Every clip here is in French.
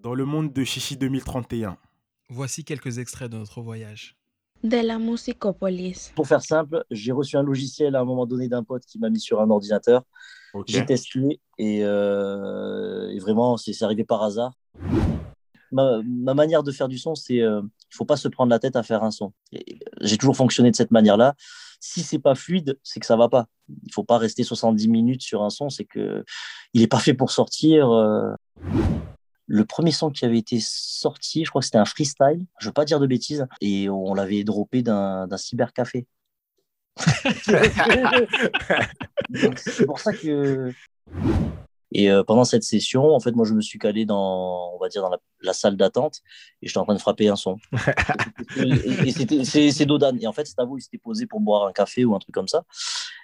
Dans le monde de Chichi 2031. Voici quelques extraits de notre voyage. De la musicopolis. Pour faire simple, j'ai reçu un logiciel à un moment donné d'un pote qui m'a mis sur un ordinateur. J'ai testé et, euh, et vraiment, c'est arrivé par hasard. Ma, ma manière de faire du son, c'est euh, il faut pas se prendre la tête à faire un son. J'ai toujours fonctionné de cette manière-là. Si c'est pas fluide, c'est que ça va pas. Il faut pas rester 70 minutes sur un son, c'est que il est pas fait pour sortir. euh. Le premier son qui avait été sorti, je crois que c'était un freestyle, je veux pas dire de bêtises, et on l'avait droppé d'un cybercafé. C'est pour ça que. Et euh, pendant cette session, en fait, moi, je me suis calé dans, on va dire, dans la, la salle d'attente et j'étais en train de frapper un son. et c'est, c'est Dodan. Et en fait, Stavo, il s'était posé pour boire un café ou un truc comme ça.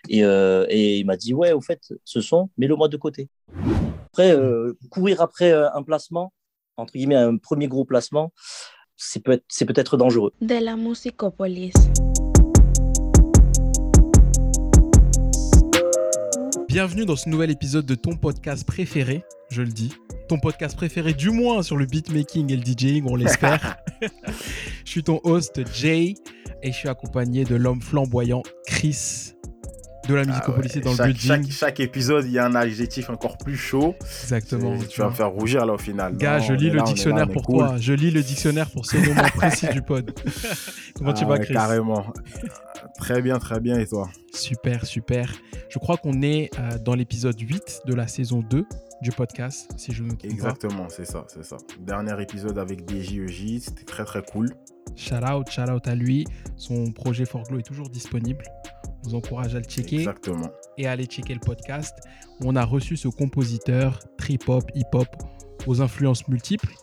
Et, euh, et il m'a dit, ouais, au fait, ce son, mets-le-moi de côté. Après, euh, courir après euh, un placement, entre guillemets, un premier gros placement, c'est peut être, c'est peut-être dangereux. De la musicopolis. Bienvenue dans ce nouvel épisode de ton podcast préféré, je le dis. Ton podcast préféré, du moins sur le beatmaking et le DJing, on l'espère. je suis ton host, Jay, et je suis accompagné de l'homme flamboyant, Chris, de la musicopolis dans le chaque, building. chaque, chaque épisode, il y a un adjectif encore plus chaud. Exactement. Tu vas me faire rougir là au final. Gars, Non, je lis le là, là, dictionnaire on est pour cool. toi. Je lis le dictionnaire pour ce moment précis du pod. Comment tu Ah vas, Chris? Carrément. très bien, très bien. Et toi? Super, super. Je crois qu'on est euh, dans l'épisode 8 de la saison 2 du podcast, si je ne me trompe Exactement, c'est ça, c'est ça. Dernier épisode avec DJEJ, c'était très très cool. Shout out, shout out à lui. Son projet Forglow est toujours disponible. Vous encourage à le checker Exactement. et à aller checker le podcast. On a reçu ce compositeur trip-hop, hip-hop aux influences multiples.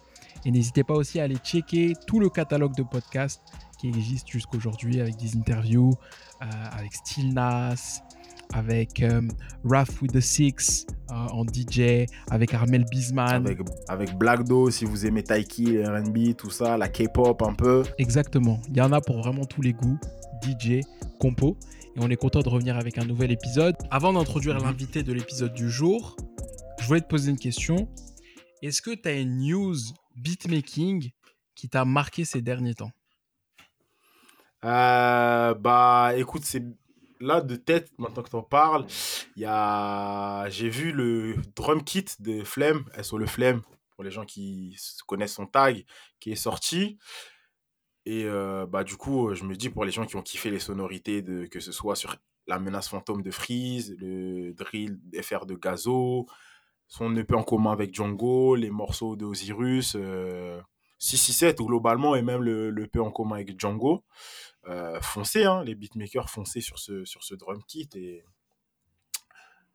Et n'hésitez pas aussi à aller checker tout le catalogue de podcasts qui existe jusqu'aujourd'hui avec des interviews euh, avec Still Nas, avec euh, Raph with the Six euh, en DJ, avec Armel Bisman. Avec, avec Black Do, si vous aimez Taiki, RB, tout ça, la K-pop un peu. Exactement. Il y en a pour vraiment tous les goûts. DJ, compo. Et on est content de revenir avec un nouvel épisode. Avant d'introduire l'invité de l'épisode du jour, je voulais te poser une question. Est-ce que tu as une news beatmaking qui t'a marqué ces derniers temps? Euh, bah écoute, c'est là de tête, maintenant que tu en parles, il y a... j'ai vu le drum kit de Flemme, SO le Flemme, pour les gens qui connaissent son tag, qui est sorti. Et euh, bah du coup, je me dis pour les gens qui ont kiffé les sonorités, de, que ce soit sur la menace fantôme de Freeze, le drill FR de Gazo, son EP en commun avec Django, les morceaux de Osiris, euh, 667 globalement, et même le, le EP en commun avec Django euh, foncez, hein, les beatmakers foncez sur ce, drum kit.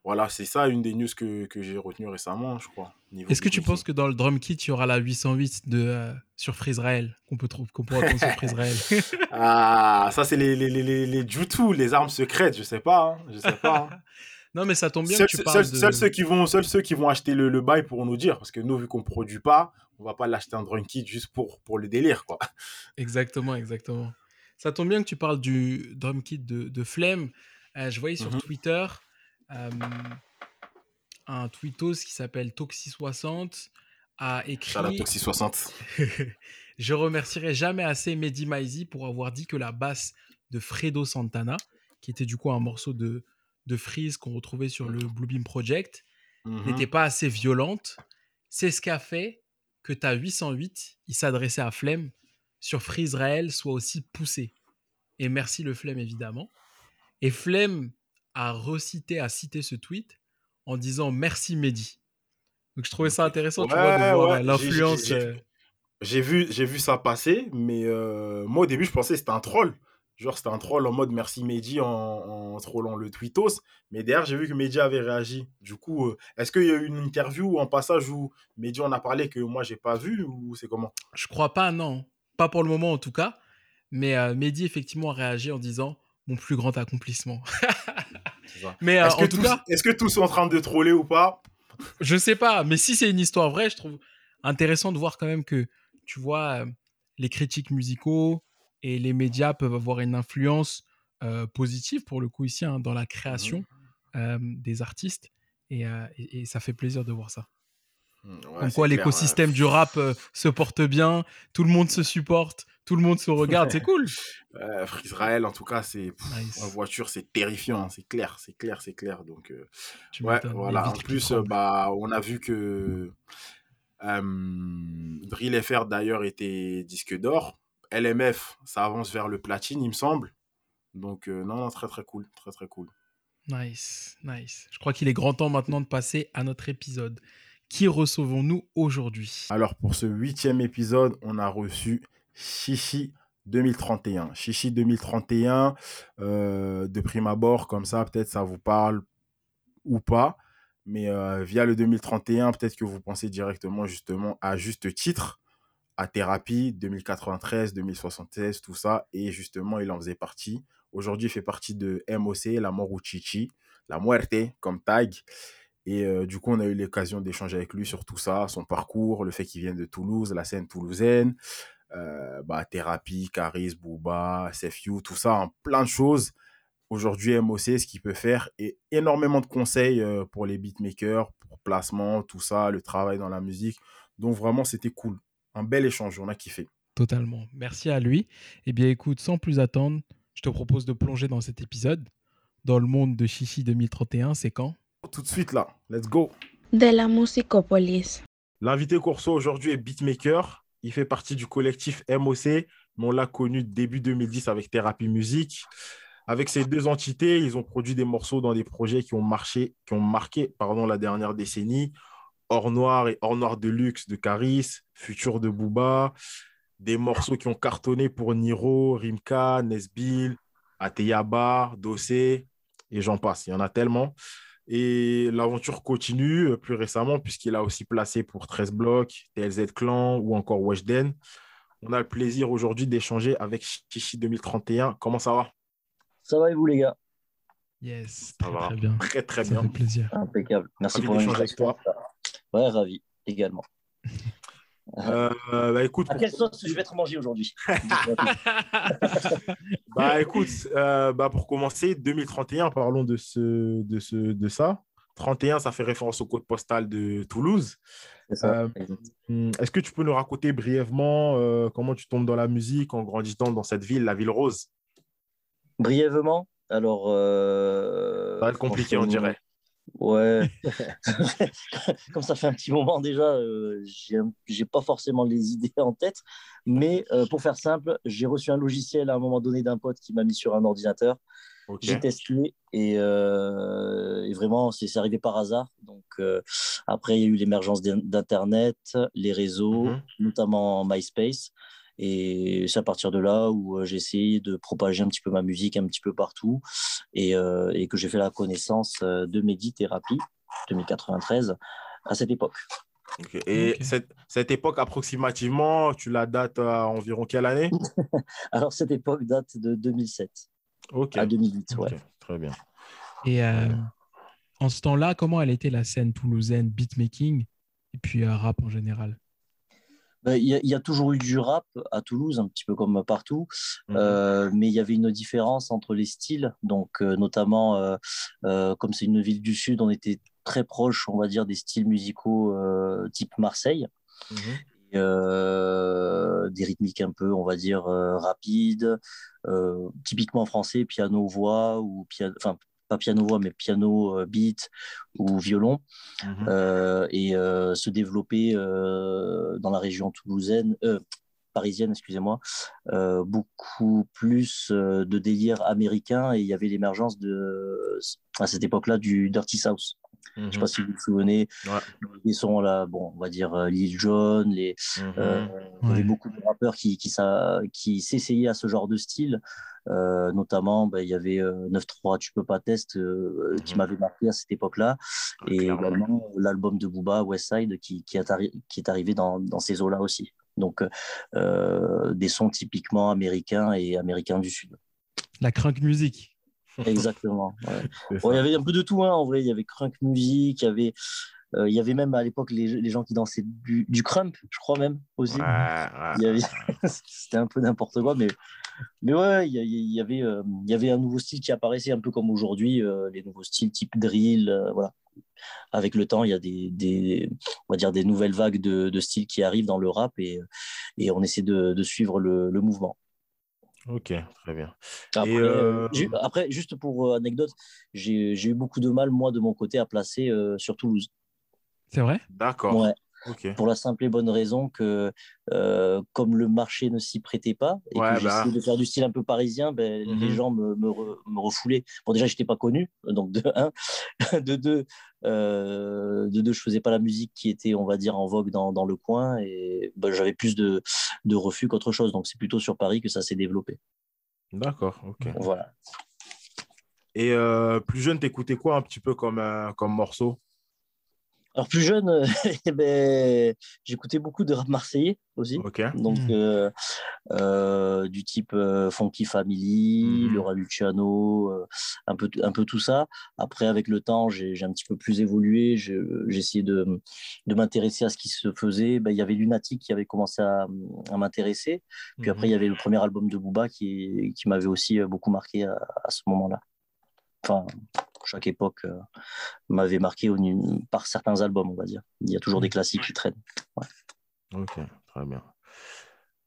Voilà, c'est ça une des news que, que j'ai retenues récemment, je crois. Est-ce que tu penses que dans le drum kit, il y aura la 808 de, euh, sur qu'on peut trouver, qu'on pourra trouver sur Freezrael Ah, ça, c'est les, les, les, les, les Jutu, les armes secrètes, je sais pas. hein, je sais pas. hein. Non, mais ça tombe bien que tu de... ceux qui vont, seuls ceux qui vont acheter le, le bail pourront nous dire, parce que nous, vu qu'on produit pas, on va pas l'acheter un drum kit juste pour, pour le délire, quoi. Exactement, exactement. Ça tombe bien que tu parles du drum kit de, de Flemme. Euh, je voyais sur Mhm. Twitter euh, un tweetos qui s'appelle Toxi60 a écrit Shout out Toxi 60. Je remercierai jamais assez Mehdi Maizi pour avoir dit que la basse de Fredo Santana, qui était du coup un morceau de, de Freeze qu'on retrouvait sur le Bluebeam Project, Mhm. n'était pas assez violente. C'est ce qu'a fait que ta 808, il s'adressait à Flemme, sur Freezrael soit aussi poussé. Et merci le Flemme, évidemment. Et Flemme a recité, a cité ce tweet en disant merci Mehdi. Donc je trouvais ça intéressant, tu vois, de Ouais, voir ouais, j'ai- l'influence. j'ai- euh, J'ai vu, j'ai vu ça passer, mais euh, moi au début je pensais que c'était un troll. Genre c'était un troll en mode merci Mehdi en, en trollant le tweetos. Mais derrière j'ai vu que Mehdi avait réagi. Du coup, euh, est-ce qu'il y a eu une interview ou un passage où Mehdi en a parlé que moi j'ai pas vu ou c'est comment? Je crois pas, non. Pas pour le moment en tout cas. Mais euh, Mehdi effectivement a réagi en disant mon plus grand accomplissement. Ça. Mais euh, Est-ce que, en tout tous, cas, est-ce que tous sont en train de troller ou pas? Je sais pas. Mais si c'est une histoire vraie, je trouve intéressant de voir quand même que tu vois euh, les critiques musicaux et les médias peuvent avoir une influence euh, positive pour le coup ici hein, dans la création euh, des artistes. Et, euh, et- et ça fait plaisir de voir ça. Ouais, quoi c'est clair, l'écosystème du rap euh, se porte bien, tout le monde se supporte, tout le monde se regarde, c'est cool. Euh, Israël, en tout cas, c'est Nice. en voiture, c'est terrifiant, hein, c'est clair, c'est clair, c'est clair. Donc, euh, ouais, voilà. En plus, euh, bah, on a vu que Drill FR d'ailleurs était disque d'or. LMF, ça avance vers le platine, il me semble. Donc, non, non, très très cool, très très cool. Nice, nice. Je crois qu'il est grand temps maintenant de passer à notre épisode. Qui recevons-nous aujourd'hui? Alors, pour ce huitième épisode, on a reçu Chichi 2031. Chichi 2031, euh, de prime abord, comme ça, peut-être ça vous parle ou pas. Mais euh, via le 2031, peut-être que vous pensez directement justement à juste titre, à Thérapie, 2093, 2076, tout ça. Et justement, il en faisait partie. Aujourd'hui, il fait partie de MOC, La Mort ou Chichi, La Muerte, comme tag. Et euh, du coup, on a eu l'occasion d'échanger avec lui sur tout ça, son parcours, le fait qu'il vienne de Toulouse, la scène toulousaine, euh, bah, Thérapie, Caris, Booba, SFU, tout ça, hein, plein de choses. Aujourd'hui, MOC, ce qu'il peut faire, et énormément de conseils euh, pour les beatmakers, pour placement, tout ça, le travail dans la musique. Donc vraiment, c'était cool. Un bel échange, on a kiffé. Totalement. Merci à lui. Eh bien, écoute, sans plus attendre, je te propose de plonger dans cet épisode. Dans le monde de Chichi 2031, c'est quand? Tout de suite là, let's go. De la Musicopolis. L'invité reçoit aujourd'hui est beatmaker. Il fait partie du collectif MOC, mais on l'a connu début 2010 avec Thérapie Musique. Avec ces deux entités, ils ont produit des morceaux dans des projets qui ont marché, qui ont marqué pardon, la dernière décennie. Or Noir et Or Noir de Luxe de Caris, Futur de Booba, des morceaux qui ont cartonné pour Niro, Rimka, Nesbill, Ateyaba, Dossé, et j'en passe. Il y en a tellement. Et l'aventure continue euh, plus récemment, puisqu'il a aussi placé pour 13 blocs, TLZ Clan ou encore Weshden. On a le plaisir aujourd'hui d'échanger avec Chichi 2031. Comment ça va? Ça va et vous, les gars? Yes, Ça très, va. très bien. Très très Ça bien. fait plaisir. Impeccable. Merci Ravi pour d'échanger avec l'invitation. Ouais, ravi également. Euh, bah écoute, À pour- quelle sauce je vais être mangé aujourd'hui bah, écoute euh, bah, pour commencer, 2031, parlons de, ce, de, ce, de ça. 31, ça fait référence au code postal de Toulouse. Euh, Hum, Est-ce que tu peux nous raconter brièvement euh, comment tu tombes dans la musique en grandissant dans cette ville, la ville rose? Brièvement, alors. euh, Ça va être compliqué, on dirait. Ouais. Comme ça fait un petit moment déjà, euh, j'ai pas forcément les idées en tête. Mais euh, pour faire simple, j'ai reçu un logiciel à un moment donné d'un pote qui m'a mis sur un ordinateur. J'ai testé et, euh, et vraiment, c'est arrivé par hasard. Donc, euh, après, il y a eu l'émergence d'in- d'Internet, les réseaux, Mhm. notamment MySpace. Et c'est à partir de là où euh, j'ai essayé de propager un petit peu ma musique un petit peu partout et, euh, et que j'ai fait la connaissance euh, de Mehdi Therapy 2093 à cette époque. Et. Cette, cette époque approximativement, tu la dates à environ quelle année? Alors, cette époque date de 2007 Ok. à 2008. Ouais. Ok, Très bien. Et euh, en ce temps-là, comment elle était la scène toulousaine, beatmaking et puis euh, rap en général? Il y, a- il y a toujours eu du rap à Toulouse, un petit peu comme partout, Mhm. Euh, mais il y avait une différence entre les styles. Donc, euh, notamment, euh, euh, comme c'est une ville du Sud, on était très proche, on va dire, des styles musicaux euh, type Marseille. Mhm. Euh, des rythmiques un peu, on va dire, euh, rapides, euh, typiquement français, piano-voix, ou piano, enfin, pas piano-voix, mais piano, euh, beat ou violon, Mhm. euh, et euh, se développer dans la région toulousaine, parisienne, excusez-moi, euh, beaucoup plus euh, de délire américain, et il y avait l'émergence de, à cette époque-là du Dirty South. Je ne sais Mhm. pas si vous vous souvenez, Ouais. les sons là, bon, on va dire euh, Lil Jon, les, Mhm. euh, il y avait beaucoup de rappeurs qui, qui, ça- qui s'essayaient à ce genre de style. Euh, notamment, ben, il y avait euh, 9-3, Tu peux pas test, euh, qui Mhm. m'avait marqué à cette époque-là. Ah, Et clairement. également l'album de Booba, Westside, qui, qui, est, arri- qui est arrivé dans, dans ces eaux-là aussi. Donc, euh, des sons typiquement américains et américains du Sud. La crunk music. Exactement. ouais. C'est Bon, il y avait un peu de tout, hein, en vrai. Il y avait crunk music, il y avait, euh, il y avait même à l'époque les, les gens qui dansaient du, du crump, je crois même aussi. Ouais, ouais. Avait- C'était un peu n'importe quoi, mais, mais ouais, il y, avait, euh, il y avait un nouveau style qui apparaissait un peu comme aujourd'hui, euh, les nouveaux styles type drill, voilà. avec le temps, il y a des, des, on va dire des nouvelles vagues de, de styles qui arrivent dans le rap et, et on essaie de, de suivre le, le, mouvement. Ok, très bien. Après, euh... après juste pour anecdote, j'ai eu beaucoup de mal, moi, de mon côté, à placer euh, sur Toulouse. C'est vrai? D'accord. Ouais. Pour la simple et bonne raison que, euh, comme le marché ne s'y prêtait pas, et ouais, que bah. j'essayais de faire du style un peu parisien, ben, Mm -hmm. les gens me, me, re, me refoulaient. Bon, déjà, je n'étais pas connu, donc de un. de deux, euh, de deux, je faisais pas la musique qui était, on va dire, en vogue dans, dans le coin, et ben, j'avais plus de, de refus qu'autre chose. Donc, c'est plutôt sur Paris que ça s'est développé. D'accord, ok. Voilà. Et euh, plus jeune, t'écoutais quoi un petit peu comme, euh, comme morceau? Alors plus jeune, euh, ben, j'écoutais beaucoup de rap marseillais aussi. Okay. Donc Mmh. euh, euh, du type Funky Family, Mmh. Laura Luciano, un peu un peu tout ça. Après avec le temps, j'ai un petit peu plus évolué. J'ai essayé de, de m'intéresser à ce qui se faisait. Ben, il y avait Lunatic qui avait commencé à, à m'intéresser. Puis mmh. après il y avait le premier album de Booba qui qui m'avait aussi beaucoup marqué à, à ce moment-là. Enfin, chaque époque euh, m'avait marqué au, par certains albums, on va dire. Il y a toujours des classiques qui traînent. Ouais. Ok, très bien.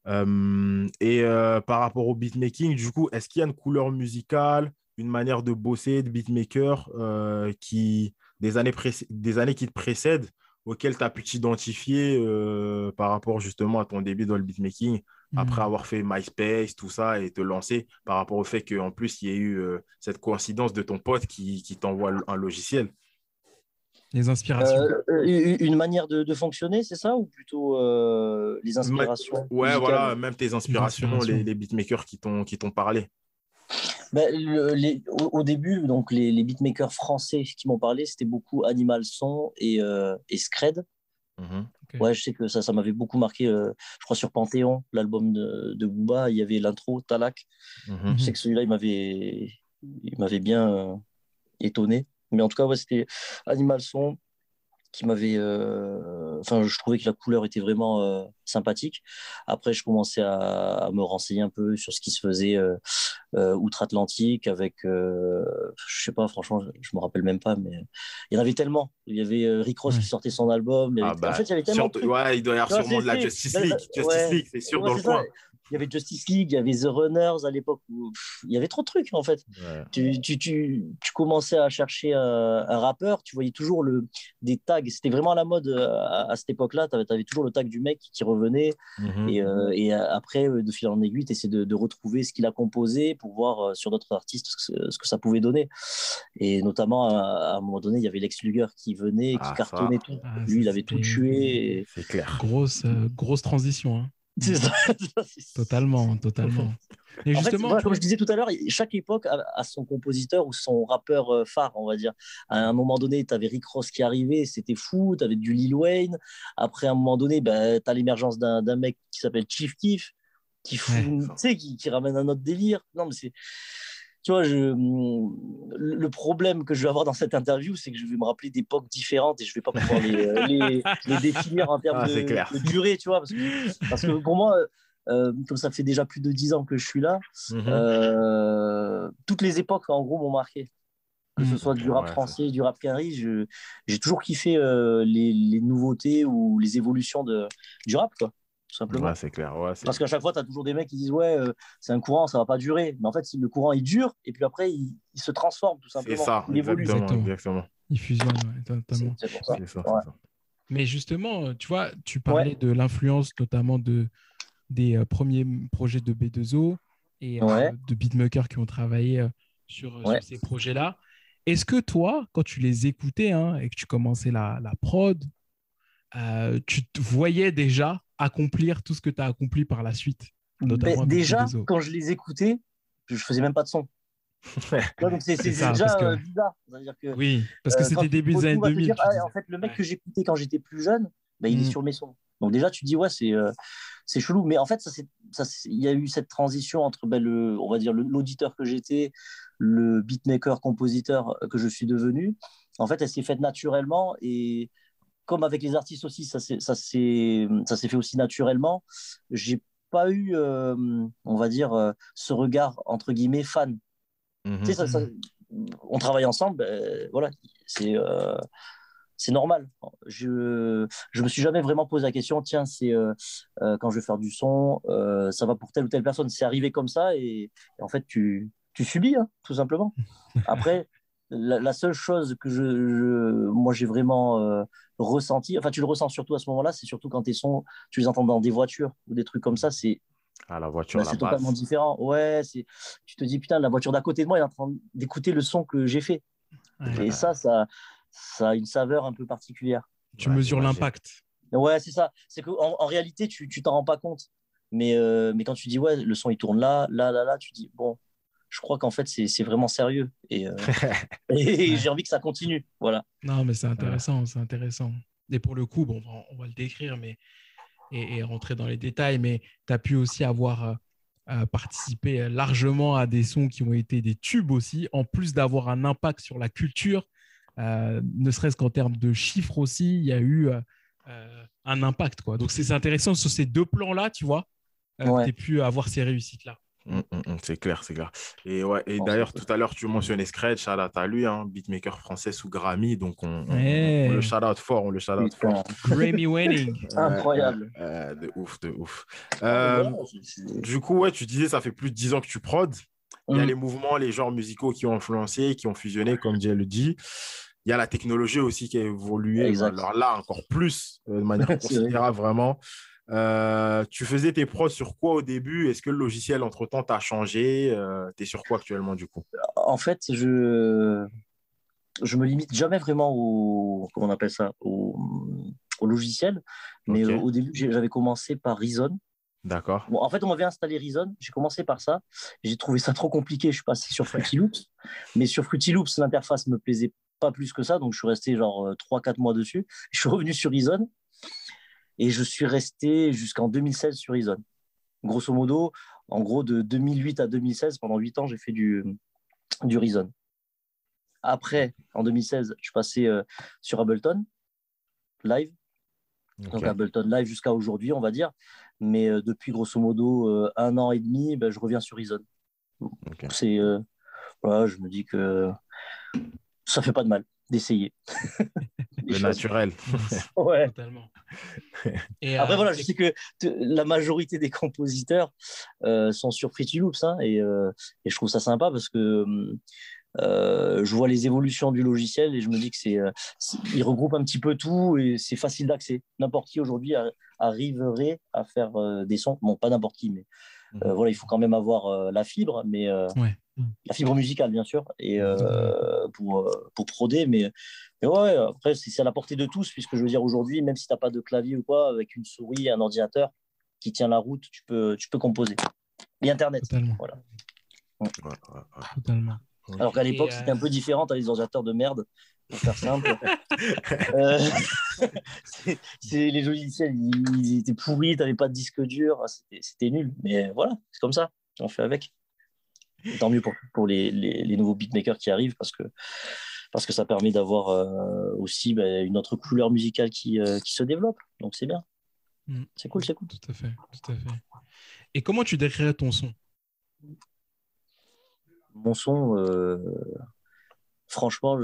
Euh, et euh, par rapport au beatmaking, du coup, est-ce qu'il y a une couleur musicale, une manière de bosser, de beatmaker euh, qui, des années, des années qui te précèdent, auxquelles tu as pu t'identifier euh, par rapport justement à ton début dans le beatmaking après mmh. avoir fait MySpace, tout ça, et te lancer par rapport au fait qu'en plus, il y ait eu euh, cette coïncidence de ton pote qui, qui t'envoie un logiciel. Les inspirations. Euh, une manière de, de fonctionner, c'est ça Ou plutôt euh, les inspirations Ouais, musicales? voilà, même tes inspirations, les, inspirations. les, les beatmakers qui t'ont parlé. Ben, le, les, au, au, début, donc les, les beatmakers français qui m'ont parlé, c'était beaucoup Animal Son et, euh, et Scred. Mmh. Okay. Ouais, je sais que ça, ça m'avait beaucoup marqué. Euh, je crois sur Panthéon, l'album de, de Booba, il y avait l'intro Talak. Mmh. Je sais que celui-là, il m'avait, il m'avait bien euh, étonné. Mais en tout cas, ouais, c'était Animal Son qui m'avait. Euh... Enfin, je trouvais que la couleur était vraiment euh, sympathique. Après, je commençais à, à, me renseigner un peu sur ce qui se faisait euh, outre-Atlantique avec. je sais pas, franchement, je, me rappelle même pas, mais il y en avait tellement. Il y avait Rick Ross qui sortait son album. Ah bah, en fait, il y avait tellement. Sur... Ouais, il doit y avoir sûrement de la Justice League. Justice ouais. League, c'est sûr, dans le coin. Il y avait Justice League, il y avait The Runners à l'époque où pff, il y avait trop de trucs en fait. Ouais. Tu, tu, tu, tu, commençais à chercher un, un, rappeur, tu voyais toujours le, des tags. C'était vraiment à la mode à, à cette époque-là. Tu avais, avais, toujours le tag du mec qui revenait. Mm -hmm. et, euh, et, après, de fil en aiguille, tu essaies de, de, retrouver ce qu'il a composé pour voir euh, sur d'autres artistes ce que, ce que, ça pouvait donner. Et notamment, à, à, un moment donné, il y avait Lex Luger qui venait, qui ah, cartonnait ça. tout. Ah, Lui, il avait tout tué. C'est clair. Grosse, euh, grosse transition. Hein. Ça. Totalement, totalement. Et en justement, fait, voilà, comme je disais tout à l'heure, chaque époque a, son compositeur ou son rappeur euh, phare, on va dire. À un moment donné, tu avais Rick Ross qui arrivait, c'était fou, tu avais du Lil Wayne. Après, à un moment donné, ben, tu as l'émergence d'un mec qui s'appelle Chief Keef, qui, ouais. qui, qui ramène un autre délire. Non, mais c'est tu vois, je, le problème que je vais avoir dans cette interview, c'est que je vais me rappeler d'époques différentes et je vais pas pouvoir les, les, les définir en termes ah, de, de, durée, tu vois, parce que, parce que pour moi, euh, comme ça fait déjà plus de dix ans que je suis là, mm -hmm. euh, toutes les époques, en gros, m'ont marqué. Que ce soit du rap ouais, français, du rap carry, j'ai toujours kiffé euh, les, les, nouveautés ou les évolutions de, du rap, quoi tout simplement. Ouais, c'est clair. Ouais, Parce qu'à chaque fois, tu as toujours des mecs qui disent Ouais, euh, c'est un courant, ça va pas durer. Mais en fait, le courant, il dure, et puis après, il, il se transforme, tout simplement. C'est ça, il évolue. exactement. exactement. Il fusionne, ouais, totalement. C'est pour ça. ça, ouais. ça. Mais justement, tu vois, tu parlais ouais. de l'influence notamment de, des euh, premiers projets de B2O et euh, ouais. de beatmakers qui ont travaillé euh, sur, sur, ces projets-là. Est-ce que toi, quand tu les écoutais hein, et que tu commençais la, la prod, tu te voyais déjà accomplir tout ce que tu as accompli par la suite notamment Déjà, quand je les écoutais, je faisais même pas de son. donc c'est déjà que... bizarre. Que, oui, parce que euh, c'était début des années 2000. Dire, ah, en fait, le mec ouais. que j'écoutais quand j'étais plus jeune, bah, il mmh. est sur mes sons. Donc déjà, tu dis, ouais, c'est euh, chelou. Mais en fait, il y a eu cette transition entre ben, le, on va dire, l'auditeur que j'étais, le beatmaker, compositeur que je suis devenu. En fait, elle s'est faite naturellement et comme avec les artistes aussi, ça s'est fait aussi naturellement. J'ai pas eu, euh, on va dire, euh, ce regard entre guillemets fan. Mmh. Tu sais, ça, ça, on travaille ensemble, ben, voilà, C'est euh, c'est normal. Je je me suis jamais vraiment posé la question. Tiens, c'est quand je vais faire du son, ça va pour telle ou telle personne. C'est arrivé comme ça et, en fait tu tu subis hein, tout simplement. Après, la, seule chose que je, moi j'ai vraiment ressenti, enfin tu le ressens surtout à ce moment-là, c'est surtout quand tes sons, tu les entends dans des voitures ou des trucs comme ça, c'est ah, la voiture, bah, c'est totalement différent. Ouais, c'est, tu te dis putain, la voiture d'à côté de moi est en train d'écouter le son que j'ai fait. Et ça, ça, ça a une saveur un peu particulière. Tu mesures l'impact. Ouais, c'est ça. C'est qu'en en, réalité, tu, tu t'en rends pas compte. Mais, euh, mais quand tu dis ouais, le son il tourne là, là, là, là, tu dis bon, je crois qu'en fait c'est, vraiment sérieux et, euh, et j'ai envie que ça continue. Voilà. Non, mais c'est intéressant, c'est intéressant. Et pour le coup, bon, on va le décrire, mais et, rentrer dans les détails, mais tu as pu aussi avoir euh, euh, participé largement à des sons qui ont été des tubes aussi, en plus d'avoir un impact sur la culture, euh, ne serait-ce qu'en termes de chiffres aussi, il y a eu un impact. Quoi. Donc c'est intéressant sur ces deux plans-là, tu vois, tu as pu avoir ces réussites-là. Mmh, mmh, mmh, c'est clair, c'est clair. Et, ouais, et d'ailleurs, tout à l'heure, tu mentionnais Scratch, shout out à lui, hein, beatmaker français sous Grammy. Donc, on, le shout out fort, on le shout out fort. Grammy winning. Incroyable. de ouf, de ouf. Ah, euh, du coup, ouais, tu disais, ça fait plus de 10 ans que tu prods. Il y a les mouvements, les genres musicaux qui ont influencé, qui ont fusionné, comme Dieu le dit. Il y a la technologie aussi qui a évolué. Alors là, encore plus, euh, de manière considérable, vraiment. Euh, tu faisais tes pros sur quoi au début? Est-ce que le logiciel, entre-temps, t'a changé? Euh, Tu es sur quoi actuellement, du coup? En fait, je je me limite jamais vraiment au comment on appelle ça? Au, au logiciel. Mais au début j'avais commencé par Reason. D'accord. Bon, en fait on m'avait installé Reason. J'ai commencé par ça. J'ai trouvé ça trop compliqué. Je suis passé sur Fruity Loops. Mais sur Fruity Loops l'interface me plaisait pas plus que ça. Donc je suis resté genre 3-4 mois dessus. Je suis revenu sur Reason et je suis resté jusqu'en 2016 sur Ison. Grosso modo, en gros, de 2008 à 2016, pendant 8 ans, j'ai fait du, du Reason. Après, en 2016, je suis passé euh, sur Ableton Live. Donc Ableton Live jusqu'à aujourd'hui, on va dire. Mais euh, depuis grosso modo euh, un an et demi, ben, je reviens sur Reason. C'est voilà, je me dis que ça fait pas de mal d'essayer. Le naturel. ouais. Totalement. Et Après, voilà, je sais que la majorité des compositeurs euh, sont sur Pretty Loops hein, et, euh, et, je trouve ça sympa parce que euh, je vois les évolutions du logiciel et je me dis que c'est, il regroupe un petit peu tout et c'est facile d'accès. N'importe qui aujourd'hui arriverait à faire des sons. Bon, pas n'importe qui, mais mhm. voilà, il faut quand même avoir la fibre, mais la fibre musicale bien sûr et pour pour proder, mais mais ouais, après, c'est à la portée de tous, puisque je veux dire, aujourd'hui, même si tu n'as pas de clavier ou quoi, avec une souris, un ordinateur qui tient la route, tu peux, tu peux composer. Et Internet. Totalement. Voilà. Totalement. Alors qu'à l'époque, c'était un peu différent, tu as les ordinateurs de merde, pour faire simple. euh, c'est, les logiciels, ils, étaient pourris, tu n'avais pas de disque dur, c'était, nul. Mais voilà, c'est comme ça, on fait avec. tant mieux pour, pour les, les, les, nouveaux beatmakers qui arrivent, parce que parce que ça permet d'avoir euh, aussi bah, une autre couleur musicale qui, euh, qui se développe. Donc c'est bien. Mm. C'est cool, c'est cool. Tout à fait, tout à fait. Et comment tu décrirais ton son? Mon son, euh, franchement,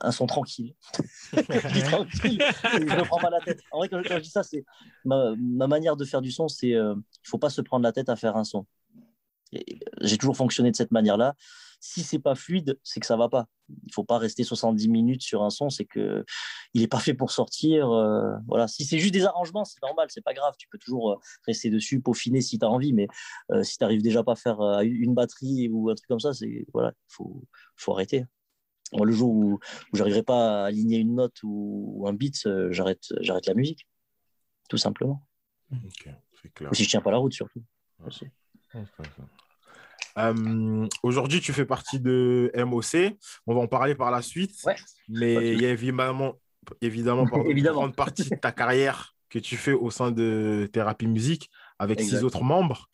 un son tranquille. tranquille. je ne prends pas la tête. En vrai, quand, je dis ça, c'est ma, ma, manière de faire du son, c'est il ne faut pas se prendre la tête à faire un son. J'ai toujours fonctionné de cette manière-là si c'est pas fluide, c'est que ça va pas. Il faut pas rester 70 minutes sur un son, c'est que il est pas fait pour sortir. Euh, voilà. Si c'est juste des arrangements, c'est normal, c'est pas grave. Tu peux toujours euh, rester dessus, peaufiner si tu as envie, mais euh, si tu n'arrives déjà pas à faire une batterie ou un truc comme ça, c'est voilà, faut faut arrêter. Moi, le jour où, où j'arriverai pas à aligner une note ou, un beat, j'arrête j'arrête la musique, tout simplement. Ou si je tiens pas la route surtout. Euh, aujourd'hui, tu fais partie de MOC. On va en parler par la suite. Mais il y a évidemment, évidemment, une grande partie de ta carrière que tu fais au sein de Thérapie Musique avec six autres membres.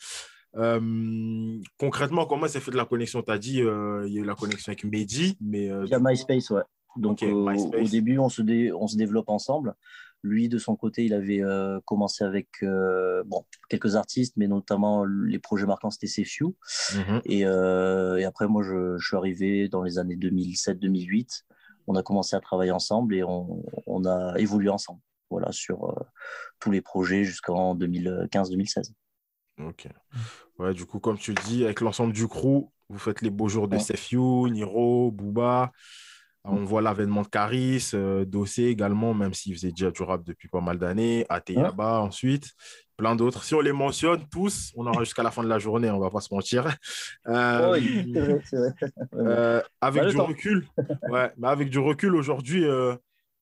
Euh, concrètement, comment ça fait de la connexion? Tu as dit euh, il y a eu la connexion avec Mehdi, mais... il y a MySpace, ouais. Donc au début, on se, on se développe ensemble. Lui, de son côté, il avait commencé avec bon, quelques artistes, mais notamment les projets marquants, c'était CFU. Mhm. Et, et, après, moi, je, je, suis arrivé dans les années 2007-2008. On a commencé à travailler ensemble et on, on a évolué ensemble voilà, sur tous les projets jusqu'en 2015-2016. Ok. Ouais, du coup, comme tu le dis, avec l'ensemble du crew, vous faites les beaux jours de ouais. Niro, Booba. On voit l'avènement de Caris, euh, Dossé également, même s'il faisait déjà du rap depuis pas mal d'années. Ateyaba ensuite, plein d'autres. Si on les mentionne tous, on aura jusqu'à la fin de la journée, on va pas se mentir. Euh, oui, c'est vrai, euh, avec du recul, ouais, mais avec du recul aujourd'hui,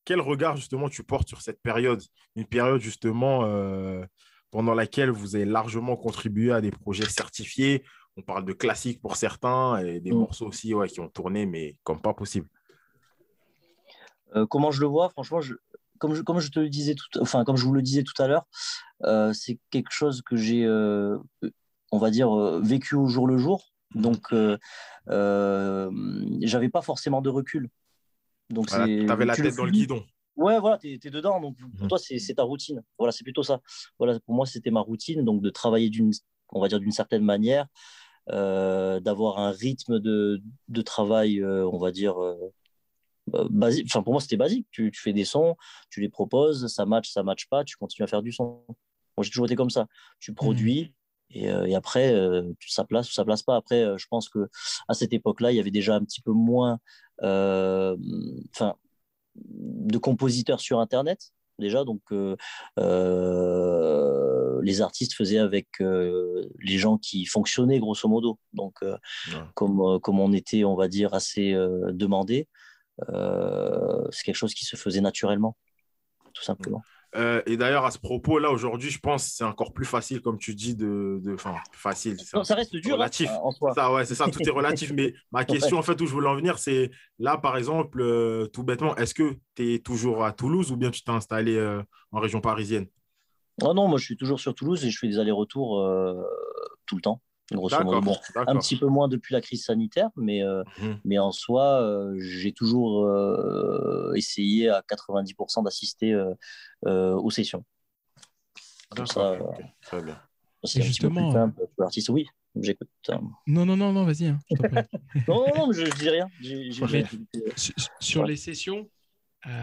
quel regard justement tu portes sur cette période? Une période justement pendant laquelle vous avez largement contribué à des projets certifiés. On parle de classiques pour certains et des mm. morceaux aussi ouais, qui ont tourné, mais comme pas possible. Euh, comment je le vois, franchement, je, comme, je, comme je te le disais tout, enfin comme je vous le disais tout à l'heure, euh, c'est quelque chose que j'ai, euh, on va dire, vécu au jour le jour. Mm. Donc, j'avais pas forcément de recul. Donc, tu avais la tête dans le guidon. Ouais, voilà, tu es, dedans. Donc, pour mhm. toi, c'est ta routine. Voilà, c'est plutôt ça. Voilà, pour moi, c'était ma routine. Donc, de travailler d'une, on va dire, d'une certaine manière, euh, d'avoir un rythme de, de travail, euh, on va dire, euh, basique. Enfin, pour moi, c'était basique. Tu, tu, fais des sons, tu les proposes, ça match, ça match pas, tu continues à faire du son. Moi, j'ai toujours été comme ça. Tu mhm. produis. Et, et, après, ça place ou ça place pas. Après, je pense que à cette époque-là, il y avait déjà un petit peu moins. Enfin, de compositeurs sur Internet déjà. Donc, euh, euh, les artistes faisaient avec euh, les gens qui fonctionnaient, grosso modo. Donc, comme, comme on était, on va dire, assez demandé, c'est quelque chose qui se faisait naturellement, tout simplement. Euh, et d'ailleurs, à ce propos, là, aujourd'hui, je pense que c'est encore plus facile, comme tu dis, de. Enfin, facile. Non, ça reste dur. Hein, relatif. en soi. Ça, ouais, c'est ça, tout est relatif. mais ma question, en fait, où je voulais en venir, c'est là, par exemple, euh, tout bêtement, est-ce que tu es toujours à Toulouse ou bien tu t'es installé euh, en région parisienne? Oh Non, moi, je suis toujours sur Toulouse et je fais des allers-retours tout le temps grosso modo. un petit peu moins depuis la crise sanitaire, mais, euh, mhm. mais en soi, euh, j'ai toujours euh, essayé à 90% d'assister aux sessions. Comme ça, très bien. C'est justement. L'artiste, oui, j'écoute. Non, non, non, non, vas-y. Hein, non, non, non, je, dis rien. sur les sessions,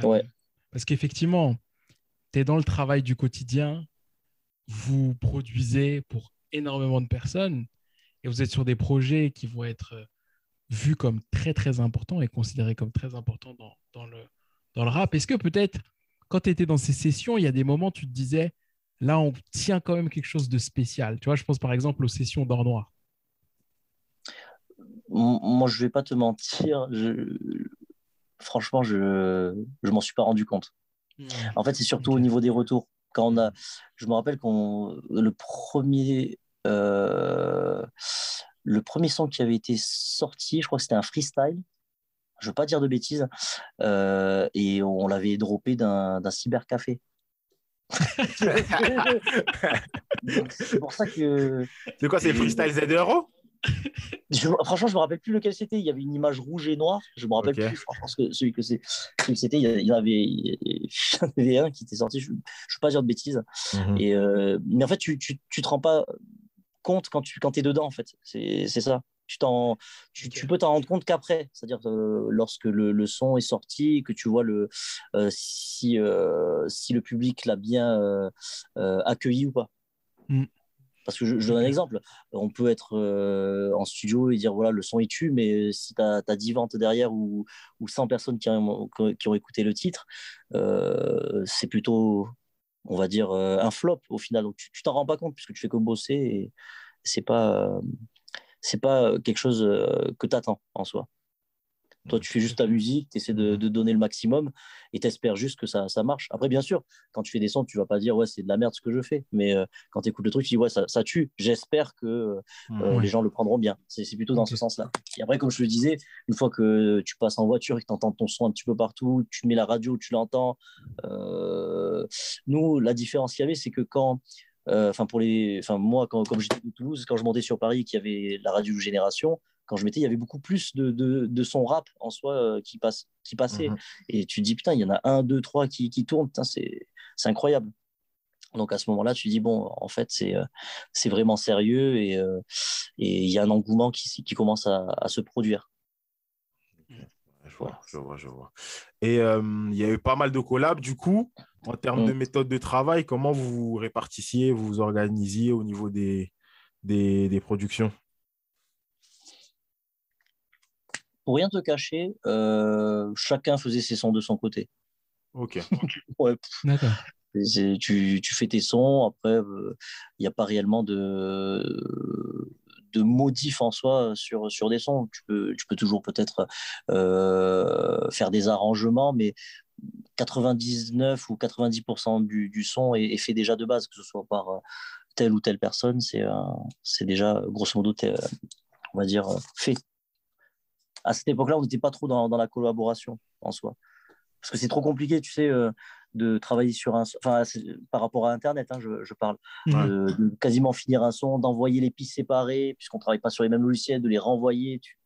ouais. parce qu'effectivement, tu es dans le travail du quotidien, vous produisez pour énormément de personnes et vous êtes sur des projets qui vont être euh, vus comme très très importants et considérés comme très importants dans, dans le, dans le rap. Est-ce que peut-être quand tu étais dans ces sessions, il y a des moments où tu te disais, là on tient quand même quelque chose de spécial Tu vois, je pense par exemple aux sessions d'or noir. Moi, je vais pas te mentir, je... franchement, je ne m'en suis pas rendu compte. Hmm. En fait, c'est surtout au niveau des retours. Quand on a, je me rappelle qu'on le premier le premier son qui avait été sorti, je crois que c'était un freestyle. Je veux pas dire de bêtises. Euh, et on l'avait droppé d'un cybercafé. c'est pour ça que. C'est quoi, c'est freestyle Z-Euro franchement, je me rappelle plus lequel c'était. Il y avait une image rouge et noire. Je me rappelle plus. Franchement, que celui que c'était, il y y avait un qui était sorti. Je ne veux pas dire de bêtises. Mhm. Et euh, mais en fait, tu, tu, tu te rends pas compte quand tu quand es dedans, en fait. C'est ça. Tu, tu, tu, peux t'en rendre compte qu'après, c'est-à-dire euh, lorsque le, le, son est sorti, que tu vois le, euh, si, si le public l'a bien accueilli ou pas. Mm. Parce que je, donne un exemple. On peut être euh, en studio et dire voilà, le son est tu, mais si tu as, 10 ventes derrière ou, ou 100 personnes qui ont, qui ont écouté le titre, euh, c'est plutôt, on va dire, euh, un flop au final. Tu t'en rends pas compte puisque tu fais que bosser et c'est pas, c'est pas quelque chose que tu attends en soi. Toi, tu fais juste ta musique, tu essaies de, donner le maximum et tu espères juste que ça, ça, marche. Après, bien sûr, quand tu fais des sons, tu vas pas dire ouais, c'est de la merde ce que je fais. Mais euh, quand tu écoutes le truc, tu dis ouais, ça, ça tue. J'espère que euh, les gens le prendront bien. C'est plutôt dans ce sens-là. Et après, comme je le disais, une fois que tu passes en voiture et que tu entends ton son un petit peu partout, tu mets la radio, tu l'entends. Euh, nous, la différence qu'il y avait, c'est que quand enfin pour les enfin moi quand, comme j'étais de Toulouse quand je montais sur Paris qu'il y avait la radio Génération quand je mettais, il y avait beaucoup plus de, de, de son rap en soi qui, passe, qui passait. Mhm. Et tu te dis, putain, il y en a un, deux, trois qui, qui tournent, c'est incroyable. Donc à ce moment-là, tu te dis, bon, en fait, c'est c'est vraiment sérieux et et il y a un engouement qui, qui commence à, à se produire. Je vois, je vois, je vois. Et il y a eu pas mal de collabs, du coup, en termes de Mm. méthode de travail, comment vous vous répartissiez, vous vous organisiez au niveau des, des, des productions? Pour rien te cacher, euh, chacun faisait ses sons de son côté. Ok. Ouais, D'accord. tu, tu fais tes sons, après, il n'y a pas réellement de, de modif en soi sur, sur des sons. Tu peux, tu peux toujours peut-être euh, faire des arrangements, mais 99 ou 90% du, du son est, est fait déjà de base, que ce soit par euh, telle ou telle personne, c'est euh, c'est déjà grosso modo, euh, on va dire, euh, fait. À cette époque-là, on n'était pas trop dans, dans la collaboration en soi. Parce que c'est trop compliqué, tu sais, euh, de travailler sur un. Enfin, par rapport à Internet, hein, je, je parle. De, de quasiment finir un son, d'envoyer les pistes séparées, puisqu'on ne travaille pas sur les mêmes logiciels, de les renvoyer. Tu...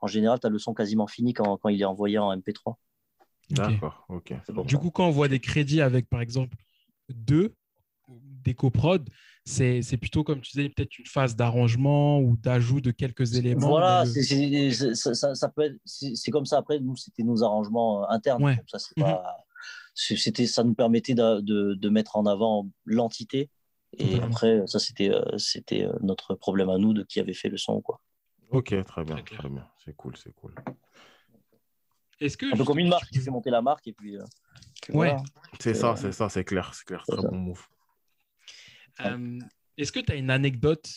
En général, tu as le son quasiment fini quand, quand il est envoyé en MP3. Ok. D'accord, ok. Du coup, quand on voit des crédits avec, par exemple, deux, des coprods, c'est plutôt, comme tu disais, peut-être une phase d'arrangement ou d'ajout de quelques éléments. Voilà, le- c'est- ça, ça- comme ça. Après, nous, c'était nos arrangements euh, internes. Ouais. Ça, Mhm. pas, c'était, ça nous permettait de, de, de mettre en avant l'entité. Et après, ça, c'était, euh, c'était euh, notre problème à nous de qui avait fait le son, quoi. Ok, très bien, Très bien. C'est cool, c'est cool. Est-ce que Un peu comme une marque qui fait monter la marque et puis. euh, puis Ouais. voilà. C'est ça, c'est ça, c'est clair, c'est clair. c'est Très ça. bon move. Euh, Est-ce que tu as une anecdote,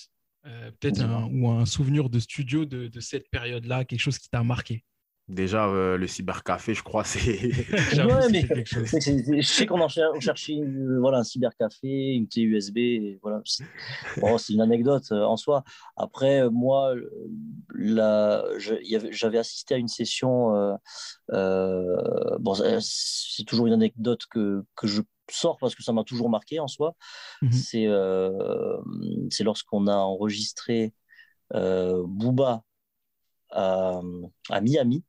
euh, peut-être un, ou un souvenir de studio de, de cette période-là, quelque chose qui t'a marqué? Déjà, euh, le cybercafé, je crois, c'est. Ouais, mais c'est- c'est- je sais qu'on en cher- on cherchait euh, voilà, un cybercafé, une clé USB. et voilà. C'est bon, c'est une anecdote euh, en soi. Après, moi, la- je- il y avait- j'avais assisté à une session. euh, euh, bon, c'est c'est toujours une anecdote que, que je sors parce que ça m'a toujours marqué en soi. Mhm. C'est euh, c'est lorsqu'on a enregistré euh, Booba à, à Miami.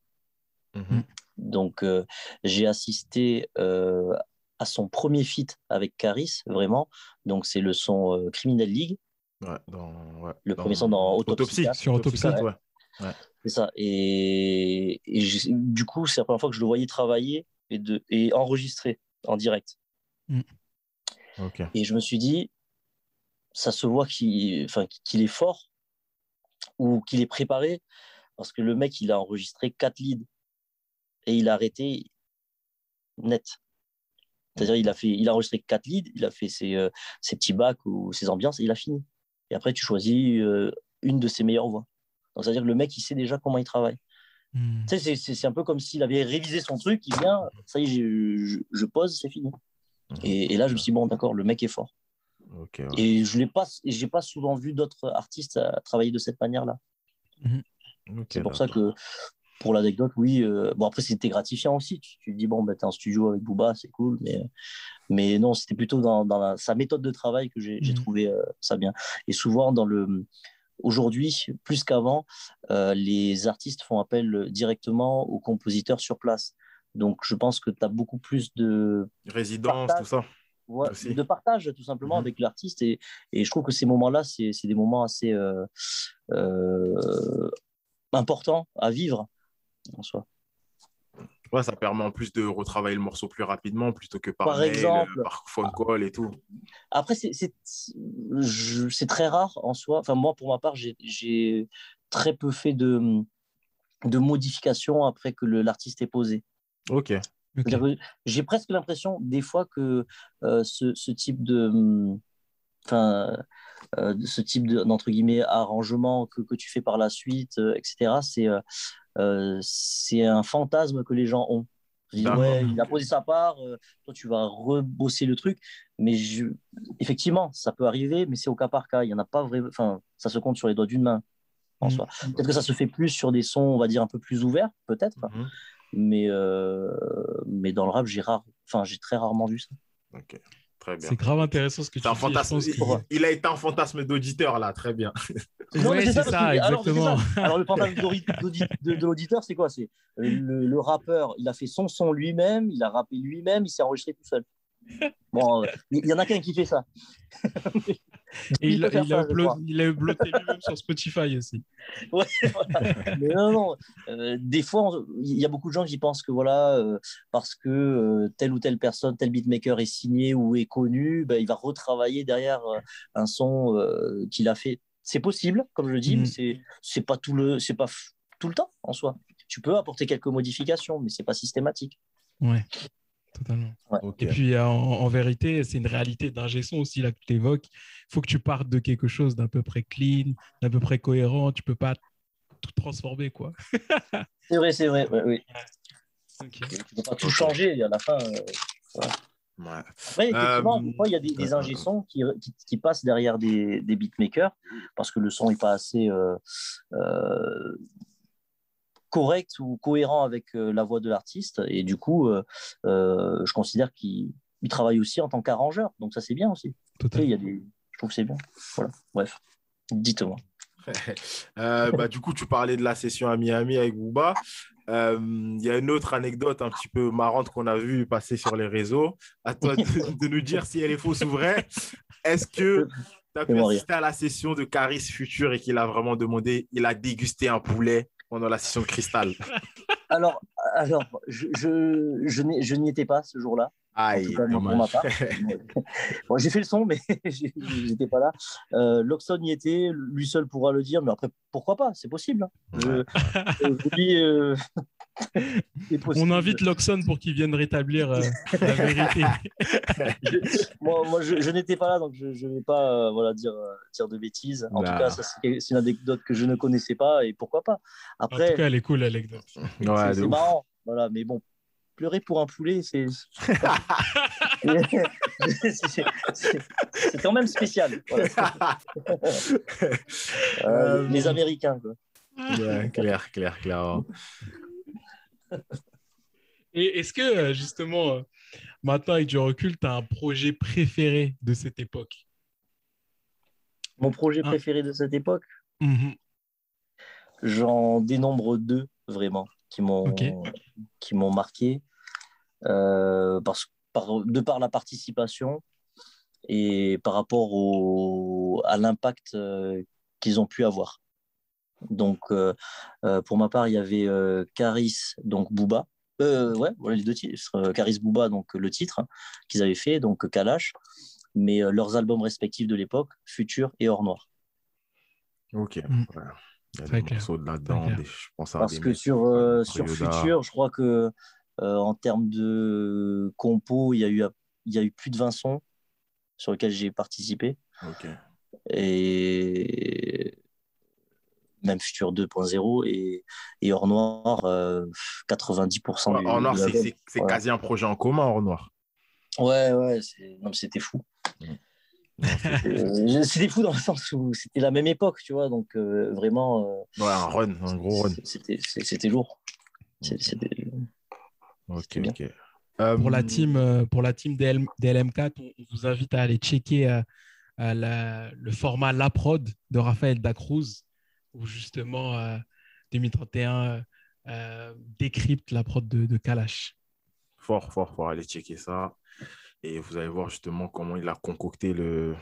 Mhm. Donc, euh, j'ai assisté euh, à son premier feat avec Caris, vraiment. Donc, c'est le son euh, Criminal League, Ouais, dans, ouais, Le premier son dans Autopsy. Autopsie. Sur Autopsy, quatre, ouais. ouais. c'est ça. Et, du coup, c'est la première fois que je le voyais travailler et, de, et enregistrer en direct. Ok. Et je me suis dit, ça se voit qu'il enfin, qu'il est fort ou qu'il est préparé parce que le mec, il a enregistré quatre leads et il a arrêté net. C'est-à-dire, il a, fait, il a enregistré quatre leads, il a fait ses, euh, ses petits bacs ou ses ambiances et il a fini. Et après, tu choisis euh, une de ses meilleures voix. Donc, c'est-à-dire que le mec, il sait déjà comment il travaille. Hmm. Tu sais, c'est- c'est c'est un peu comme s'il avait révisé son truc, il vient, ça y est, je, je- je pose, c'est fini. Et, et là, je me suis dit, bon, d'accord, le mec est fort. Ouais. Et je n'ai pas, j'ai pas souvent vu d'autres artistes à travailler de cette manière-là. Ok, C'est pour ça que, pour l'anecdote, oui. euh, bon, après, c'était gratifiant aussi. Tu, tu te dis, bon, bah, t'es en studio avec Booba, c'est cool. Mais, mais non, c'était plutôt dans, dans la- sa méthode de travail que j'ai Mhm. trouvé euh, ça bien. Et souvent, dans le. Aujourd'hui, plus qu'avant, euh, les artistes font appel directement aux compositeurs sur place. Donc, je pense que tu as beaucoup plus de, Résidence, Partage. tout ça. ouais, de partage, tout simplement, Mhm. avec l'artiste. Et, et je trouve que ces moments-là, c'est des moments assez euh, euh, importants à vivre en soi. Ouais, ça permet en plus de retravailler le morceau plus rapidement plutôt que par, Par mail, exemple. euh, par phone call et tout. Après, c'est- très rare en soi. Enfin, moi, pour ma part, j'ai- très peu fait de, de modifications après que l'artiste est posé. Ok. J'ai presque l'impression, des fois, que euh, ce, ce type de. hum, Enfin, euh, de ce type de- d'entre guillemets arrangement que, que tu fais par la suite, euh, etc., c'est euh, euh, c'est un fantasme que les gens ont. D'accord. ouais, il a posé sa part, euh, toi tu vas rebosser le truc. Mais je... effectivement, ça peut arriver, mais c'est au cas par cas. Il y en a pas vraiment. Enfin, ça se compte sur les doigts d'une main en Mm. soi. Peut-être que ça se fait plus sur des sons, on va dire, un peu plus ouverts, peut-être. Mhm. Mais, euh, mais dans le rap, j'ai rare... enfin, j'ai très rarement vu ça. Ok. Très bien. C'est grave intéressant ce que tu un dis. fantasme. Que- Il, a été un fantasme d'auditeur, là. Très bien. Ouais, c'est ça, que- alors, c'est exactement. ça. Alors, le fantasme de, l'auditeur, c'est quoi? C'est euh, le, le rappeur, il a fait son son lui-même, il a rappé lui-même, il s'est enregistré tout seul. Bon, euh, il y en a qu'un qui fait ça. Et il, il ça, a upload- il a uploadé lui-même sur Spotify aussi. Ouais, voilà. Mais non, non. euh, des fois, il y a beaucoup de gens qui pensent que voilà, euh, parce que euh, telle ou telle personne, tel beatmaker est signé ou est connu, ben, il va retravailler derrière un son qu'il a fait. C'est possible, comme je le dis, mais c'est c'est pas tout le c'est pas tout le temps en soi. Tu peux apporter quelques modifications, mais c'est pas systématique. Ouais, totalement. Et puis, en, en vérité, c'est une réalité d'ingé son aussi, là, que tu évoques. Il faut que tu partes de quelque chose d'à peu près clean, d'à peu près cohérent. Tu peux pas tout transformer, quoi. C'est vrai, c'est vrai. ouais, oui. Tu peux pas tout changer à la fin. euh, Ouais. Après, effectivement, Euh, des fois, il y a des, des euh, ingé sons qui, qui, qui passent derrière des, des beatmakers parce que le son n'est pas assez euh, euh, correct ou cohérent avec euh, la voix de l'artiste. Et du coup, euh, euh, je considère qu'il il travaille aussi en tant qu'arrangeur. Donc ça, c'est bien aussi. Il y a des... Je trouve que c'est bien. Voilà. Bref, dites-moi. Euh, bah, du coup, tu parlais de la session à Miami avec Booba. Euh, Il y a une autre anecdote un petit peu marrante qu'on a vue passer sur les réseaux. À toi de, de nous dire si elle est fausse ou vraie. Est-ce que tu as pu assister à la session de Caris Futur et qu'il a vraiment demandé, il a dégusté un poulet? Pendant la session de Cristal Alors, alors je n'y étais pas ce jour-là. En Aïe, tout cas, pour ma dommage. part. Bon, j'ai fait le son, mais j'étais pas là. Euh, Loxon y était, lui seul pourra le dire, mais après, pourquoi pas C'est possible. hein. Dis, euh, possible. On invite Loxon pour qu'il vienne rétablir euh, la vérité. Je- moi, moi, je, je n'étais pas là, donc je ne vais pas euh, voilà, dire, euh, dire de bêtises. En tout cas, ça, c'est une anecdote que je ne connaissais pas, et pourquoi pas. En tout Après, cas, elle est cool, l'anecdote. Ouais, c'est marrant. Voilà, mais bon, pleurer pour un poulet, c'est. c'est- quand même spécial. Voilà. Euh, Euh, les Américains, quoi. Ouais, clair, clair, clair. Et est-ce que, euh, justement, maintenant, avec du recul, tu as un projet préféré de cette époque? Mon projet Ah. préféré de cette époque, Mhm. j'en dénombre deux vraiment qui m'ont qui m'ont marqué euh, parce par, de par la participation et par rapport au, à l'impact euh, qu'ils ont pu avoir. Donc, euh, euh, pour ma part, il y avait euh, Caris, donc Booba. Euh, ouais, voilà les deux titres. Caris Booba, donc le titre hein, qu'ils avaient fait, donc Kalash, mais euh, leurs albums respectifs de l'époque, Futur et Hors Noir. Ok. Mm. ouais. Il y a des clair. morceaux de là-dedans. Je pense à Parce des que sur, euh, sur Yoda. Futur, je crois que euh, en termes de compo, il y, a eu, il y a eu plus de 20 sons sur lesquels j'ai participé. Et même Futur 2.0 et, et Hors Noir, euh, 90% du, En noir, c'est- quasi un projet en commun, en noir. Ouais, ouais, c'était fou. Euh, c'était fou dans le sens où c'était la même époque, tu vois, donc euh, vraiment, euh, Ouais, un run, un gros run. c'était lourd. C'était Ok, bien. ok. Euh, pour la team, euh, pour la team DL, DLM4, on, vous invite à aller checker euh, euh, la- le format La Prod de Raphaël Dacruz, où justement euh, 2031 euh, décrypte la prod de, de Kalash. Fort, fort, fort. Allez checker ça. Et vous allez voir justement comment il a concocté le,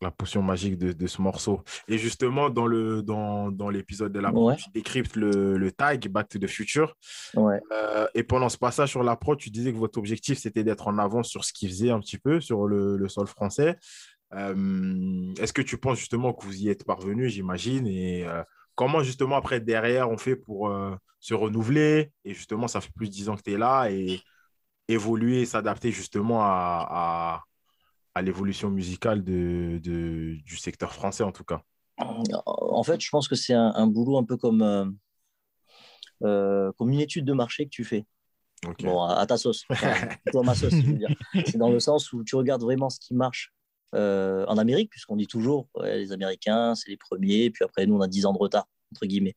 la potion magique de, de ce morceau. Et justement, dans le dans, dans l'épisode de la prod, Ouais. tu décryptes le, le tag Back to the Future. ouais. Euh, et pendant ce passage sur la prod, tu disais que votre objectif, c'était d'être en avance sur ce qu'il faisait un petit peu sur le, le sol français. Euh, Est-ce que tu penses justement que vous y êtes parvenu, j'imagine? Et euh, comment justement après, derrière, on fait pour se renouveler? Et justement, ça fait plus de 10 ans que tu es là et évoluer, s'adapter justement à, à, à l'évolution musicale de, de, du secteur français en tout cas. En fait, je pense que c'est un, un boulot un peu comme, euh, euh, comme une étude de marché que tu fais. Bon, à, à ta sauce. Enfin, à ma sauce, je veux dire. C'est dans le sens où tu regardes vraiment ce qui marche euh, en Amérique, puisqu'on dit toujours, ouais, les Américains, c'est les premiers, puis après, nous, on a 10 ans de retard, entre guillemets.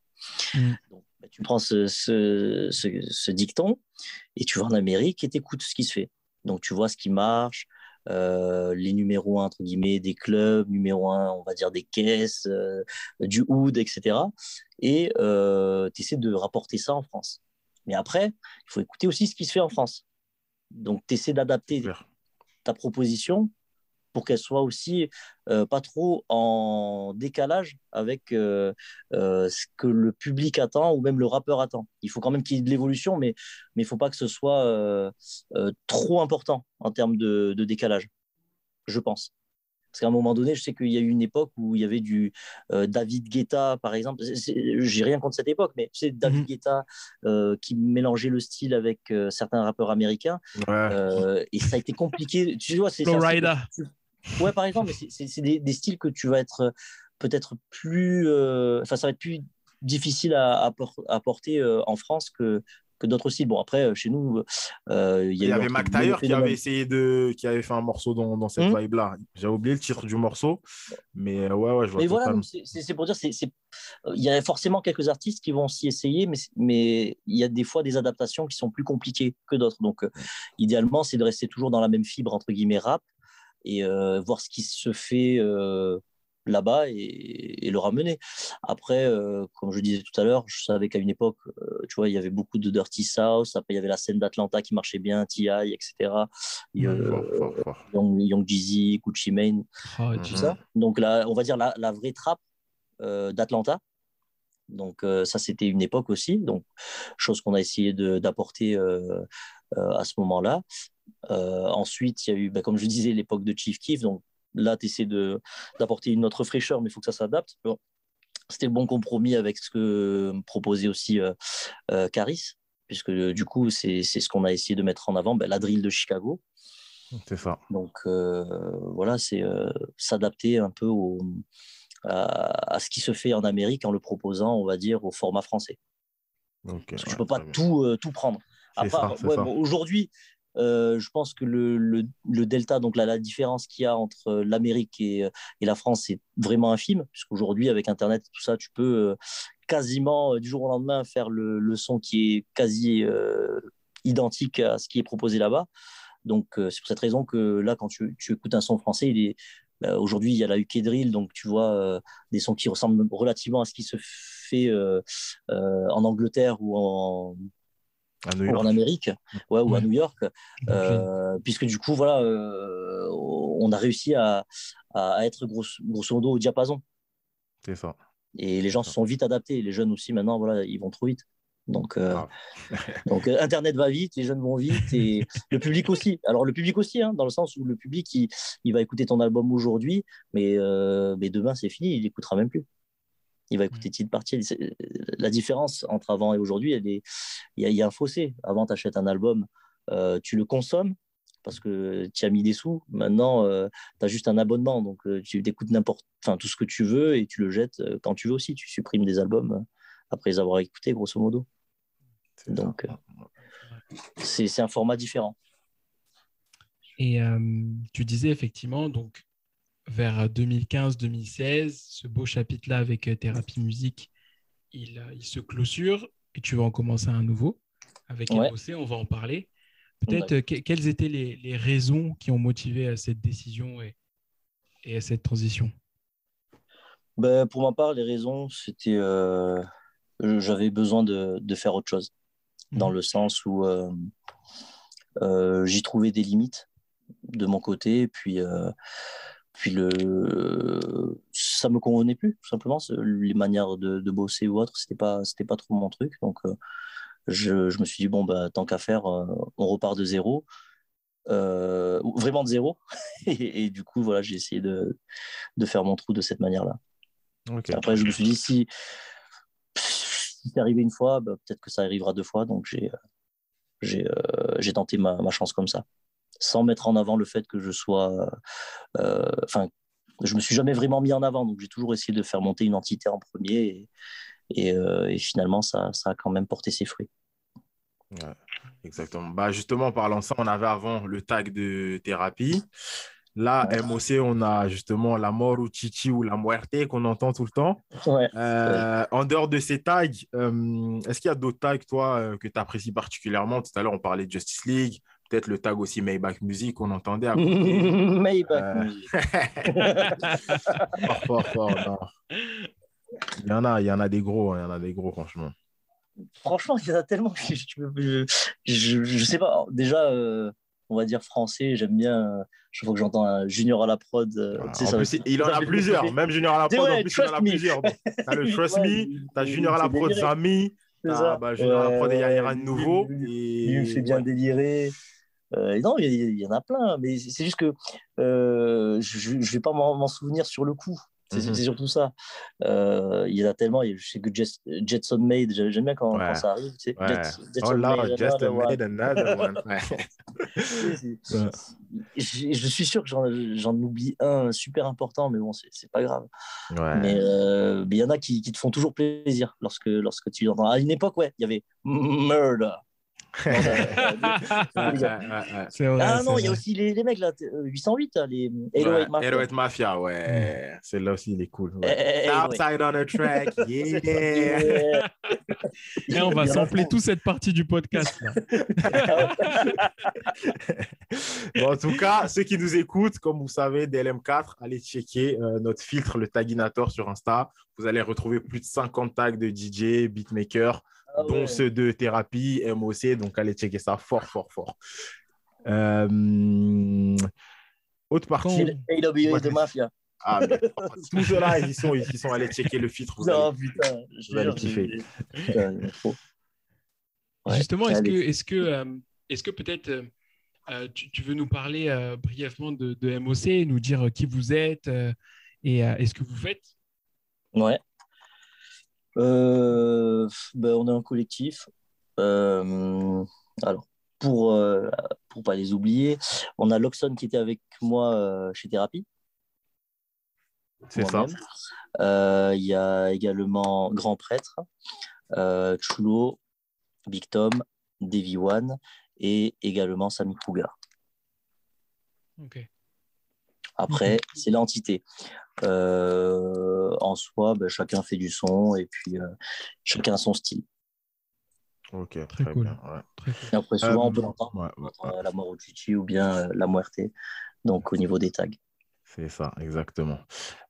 Mm. Donc, bah, tu prends ce, ce, ce, ce dicton et tu vas en Amérique et tu écoutes ce qui se fait. Donc, tu vois ce qui marche, les numéros 1, entre guillemets, des clubs, numéro 1, on va dire des caisses, du oud, etc. Et tu essaies de rapporter ça en France. Mais après, il faut écouter aussi ce qui se fait en France. Donc, tu essaies d'adapter ta proposition pour qu'elle soit aussi euh, pas trop en décalage avec euh, euh, ce que le public attend ou même le rappeur attend. Il faut quand même qu'il y ait de l'évolution, mais mais il faut pas que ce soit trop important en termes de, de décalage, je pense. Parce qu'à un moment donné, je sais qu'il y a eu une époque où il y avait du David Guetta, par exemple. J'ai rien contre cette époque, mais c'est David mhm. Guetta qui mélangeait le style avec certains rappeurs américains. et ça a été compliqué. Tu vois, c'est Ouais, par exemple, c'est des, styles que tu vas être euh, peut-être plus. Euh, enfin, ça va être plus difficile à, à, porter euh, en France que, que d'autres styles. Bon, après, chez nous, il y, avait Mac Taylor qui avait essayé de. qui avait fait un morceau dans, dans cette hmm. vibe-là. J'ai oublié le titre du morceau, mais ouais, ouais, je vois. Mais voilà, c'est pour dire, il y a forcément quelques artistes qui vont s'y essayer, mais, mais il y a des fois des adaptations qui sont plus compliquées que d'autres. Donc, idéalement, c'est de rester toujours dans la même fibre, entre guillemets, rap, et euh, voir ce qui se fait euh, là-bas et, le ramener. Après, euh, comme je disais tout à l'heure, je savais qu'à une époque, tu vois, il y avait beaucoup de Dirty South. Après, il y avait la scène d'Atlanta qui marchait bien, T.I., etc. Young, Young Jeezy, Gucci Mane, oh, tout ça. Donc là, on va dire la, la vraie trappe d'Atlanta. Donc ça, c'était une époque aussi. Donc chose qu'on a essayé d'apporter à ce moment-là. Euh, ensuite, il y a eu, bah, comme je disais, l'époque de Chief Keef. Donc là, tu essaies d'apporter une autre fraîcheur, mais il faut que ça s'adapte. C'était le bon compromis avec ce que proposait aussi euh, euh Caris, puisque du coup, c'est ce qu'on a essayé de mettre en avant, bah, la drill de Chicago. C'est ça. Donc voilà, c'est s'adapter un peu au, à, ce qui se fait en Amérique en le proposant, on va dire, au format français. Parce que je peux pas tout, tout prendre. Aujourd'hui, euh, je pense que le, delta, donc la, différence qu'il y a entre l'Amérique et, et, la France, c'est vraiment infime, puisqu'aujourd'hui, avec Internet et tout ça, tu peux euh, quasiment euh, du jour au lendemain faire le, son qui est quasi euh, identique à ce qui est proposé là-bas. Donc, c'est pour cette raison que là, quand tu, écoutes un son français, est, bah, aujourd'hui, il y a la UK Drill, donc tu vois des sons qui ressemblent relativement à ce qui se fait en Angleterre ou en en Amérique ouais, ou à New York, euh, puisque du coup, voilà, euh, on a réussi à, à être grosso, grosso modo au diapason. C'est ça. Et les gens se sont vite adaptés. Les jeunes aussi, maintenant, voilà, ils vont trop vite. Donc, euh, ah. donc Internet va vite, les jeunes vont vite et le public aussi. Alors, le public aussi, hein, dans le sens où le public, il, il va écouter ton album aujourd'hui, mais, mais demain, c'est fini, il n'écoutera même plus il va écouter petite partie. La différence entre avant et aujourd'hui, il y, a un fossé. Avant, tu achètes un album, euh, tu le consommes parce que tu as mis des sous. Maintenant, euh, tu as juste un abonnement. Donc, euh, tu écoutes n'importe, enfin, tout ce que tu veux et tu le jettes quand tu veux aussi. Tu supprimes des albums après les avoir écoutés, grosso modo. Donc, c'est un format différent. Et tu disais effectivement, donc, vers 2015-2016, ce beau chapitre-là avec euh, Thérapie Musique, il, euh, il, se clôture et tu vas en commencer un nouveau avec ouais. on va en parler. Peut-être euh, quelles étaient les, les, raisons qui ont motivé à cette décision et, et à cette transition? Ben, Pour ma part, les raisons, c'était euh, j'avais besoin de, de, faire autre chose, dans mmh. le sens où euh, euh, j'y trouvais des limites de mon côté, et puis puis le, ça me convenait plus, tout simplement. Les manières de, de bosser ou autre, c'était pas, c'était pas trop mon truc. Donc, euh, je, je, me suis dit, bon, bah, tant qu'à faire, euh, on repart de zéro. Euh, vraiment de zéro. et, et, du coup, voilà, j'ai essayé de, de faire mon trou de cette manière-là. Okay. Après, je me suis dit, si, si c'est arrivé une fois, bah, peut-être que ça arrivera deux fois. Donc, j'ai, j'ai, j'ai tenté ma, ma chance comme ça sans mettre en avant le fait que je sois. Euh, enfin, je me suis jamais vraiment mis en avant, donc j'ai toujours essayé de faire monter une entité en premier, et, et, euh, et finalement, ça, ça, a quand même porté ses fruits. Ouais, exactement. Bah justement, en parlant de ça, on avait avant le tag de thérapie. Là, MOC, on a justement la mort ou chichi ou la muerte qu'on entend tout le temps. Ouais. Euh, en dehors de ces tags, euh, est-ce qu'il y a d'autres tags, toi, que tu apprécies particulièrement? Tout à l'heure, on parlait de Justice League, peut-être le tag aussi Maybach Music qu'on entendait. à. Maybach. Euh, Music. fort, fort, fort. non. Il y en a, il y en a des gros, hein, il y en a des gros, franchement. Franchement, il y en a tellement que je, je, je, je sais pas. Déjà, euh, on va dire français, j'aime bien. euh, chaque fois que j'entends un Junior à la prod, euh, En ça- plus, il en a plusieurs. Même Junior à la prod, ouais, en plus, il en a Me. plusieurs. T'as le Trust Ouais, Me, il- t'as il- Junior à il la prod. Zami, ça. bah, Junior à la prod et Ouais, Yaira de nouveau. lui- Et... Il me fait bien délirer. Euh, non, il y, en a plein, mais c'est juste que euh, je ne vais pas m'en souvenir sur le coup. C'est Mhm. c'est surtout ça. Euh, il y en a tellement. Je sais que Jet- Jetson Made, j'aime bien quand, Ouais. quand ça arrive. Tu sais. Ouais. Jet- Jetson Oh là, Made, one. made another one. Ouais. Je, je suis sûr que j'en oublie un super important, mais bon, c'est pas grave. Ouais. Mais euh, il y en a qui, qui te font toujours plaisir lorsque, lorsque tu l'entends. À une époque, ouais, il y avait Murder. Ouais, ouais, ouais. C'est vrai. Ah non, il y a aussi les, les mecs là, t- euh, 808, là, les Ouais, 808 Mafia. Heroic Mafia, ouais. Celle-là aussi, il est cool. Eh, Ouais. eh, eh, ouais. Outside on a track, yeah. Yeah. Et on va sampler toute cette partie du podcast. là. Bon, en tout cas, ceux qui nous écoutent, comme vous savez, DLM4, allez checker euh, notre filtre, le Taginator sur Insta. Vous allez retrouver plus de 50 tags de DJ, beatmaker, Ah dont ouais. ceux de thérapie, MOC. Donc, allez checker ça fort, fort, fort. Euh, autre partie. AWA de Mafia. Ah, mais, tous ceux-là, ils sont, ils sont allés checker le filtre. Vous Non, allez- putain. vous allez kiffer. Putain. Ouais, Justement, est-ce que, est-ce que, euh, est-ce que peut-être euh, euh, tu, tu veux nous parler euh, brièvement de, de MOC, nous dire qui vous êtes euh, et, euh, et ce que vous faites? Ouais. Euh, ben, on est un collectif. Euh, alors, pour euh, pour pas les oublier, on a Loxon qui était avec moi euh, chez Thérapie. C'est ça. Euh, Il y a également Grand Prêtre, euh, Chulo, Big Tom, Davy One et également Sami Kruger. Ok. Après, c'est l'entité. Euh, en soi, ben, chacun fait du son et puis euh, chacun a son style. Ok, Très très, cool. bien. ouais. Très cool. Et après, souvent, Euh, on peut ouais, ouais, euh, la mort au Chichi ou bien euh, la muerte. Donc, au niveau des tags. C'est ça, exactement.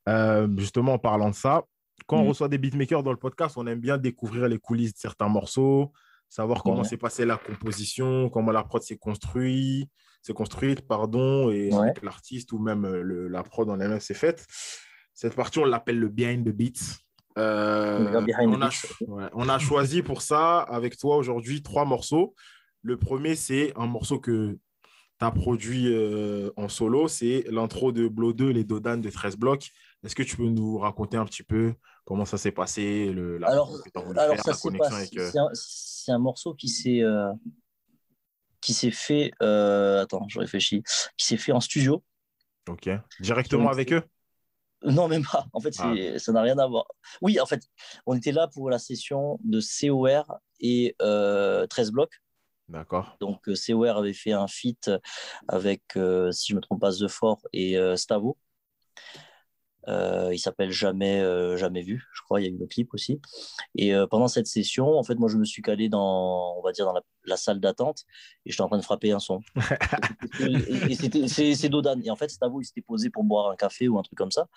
Euh, justement, en parlant de ça, quand on Mhm. reçoit des beatmakers dans le podcast, on aime bien découvrir les coulisses de certains morceaux, savoir comment Ouais. s'est passée la composition, comment la prod s'est construite, s'est construite, pardon, et Ouais. avec l'artiste ou même euh, le- la prod en elle-même s'est faite. Cette partie, on l'appelle le behind the beats. Euh, on, a, ouais, on a choisi pour ça, avec toi aujourd'hui, trois morceaux. Le premier, c'est un morceau que tu as produit euh, en solo, c'est l'intro de Blow 2, les Dodan de 13 blocs. Est-ce que tu peux nous raconter un petit peu comment ça s'est passé, le, la Alors, faire, ça c'est euh, un, morceau qui s'est euh, qui s'est fait. euh, attends, je réfléchis. Qui s'est fait en studio. Ok. Directement Donc, avec eux? Non, même pas. En fait, c'est- ça n'a rien à voir. Oui, en fait, on était là pour la session de COR et euh, 13 blocs. D'accord. Donc, euh, COR avait fait un feat avec, euh, si je ne me trompe pas, The Fort et euh, Stavo. Euh, il s'appelle Jamais, euh, Jamais Vu, je crois. Il y a eu le clip aussi. Et euh, pendant cette session, en fait, moi, je me suis calé dans, on va dire, dans la, la salle d'attente et j'étais en train de frapper un son. c'est, Dodan. Et en fait, Stavo, il s'était posé pour boire un café ou un truc comme ça.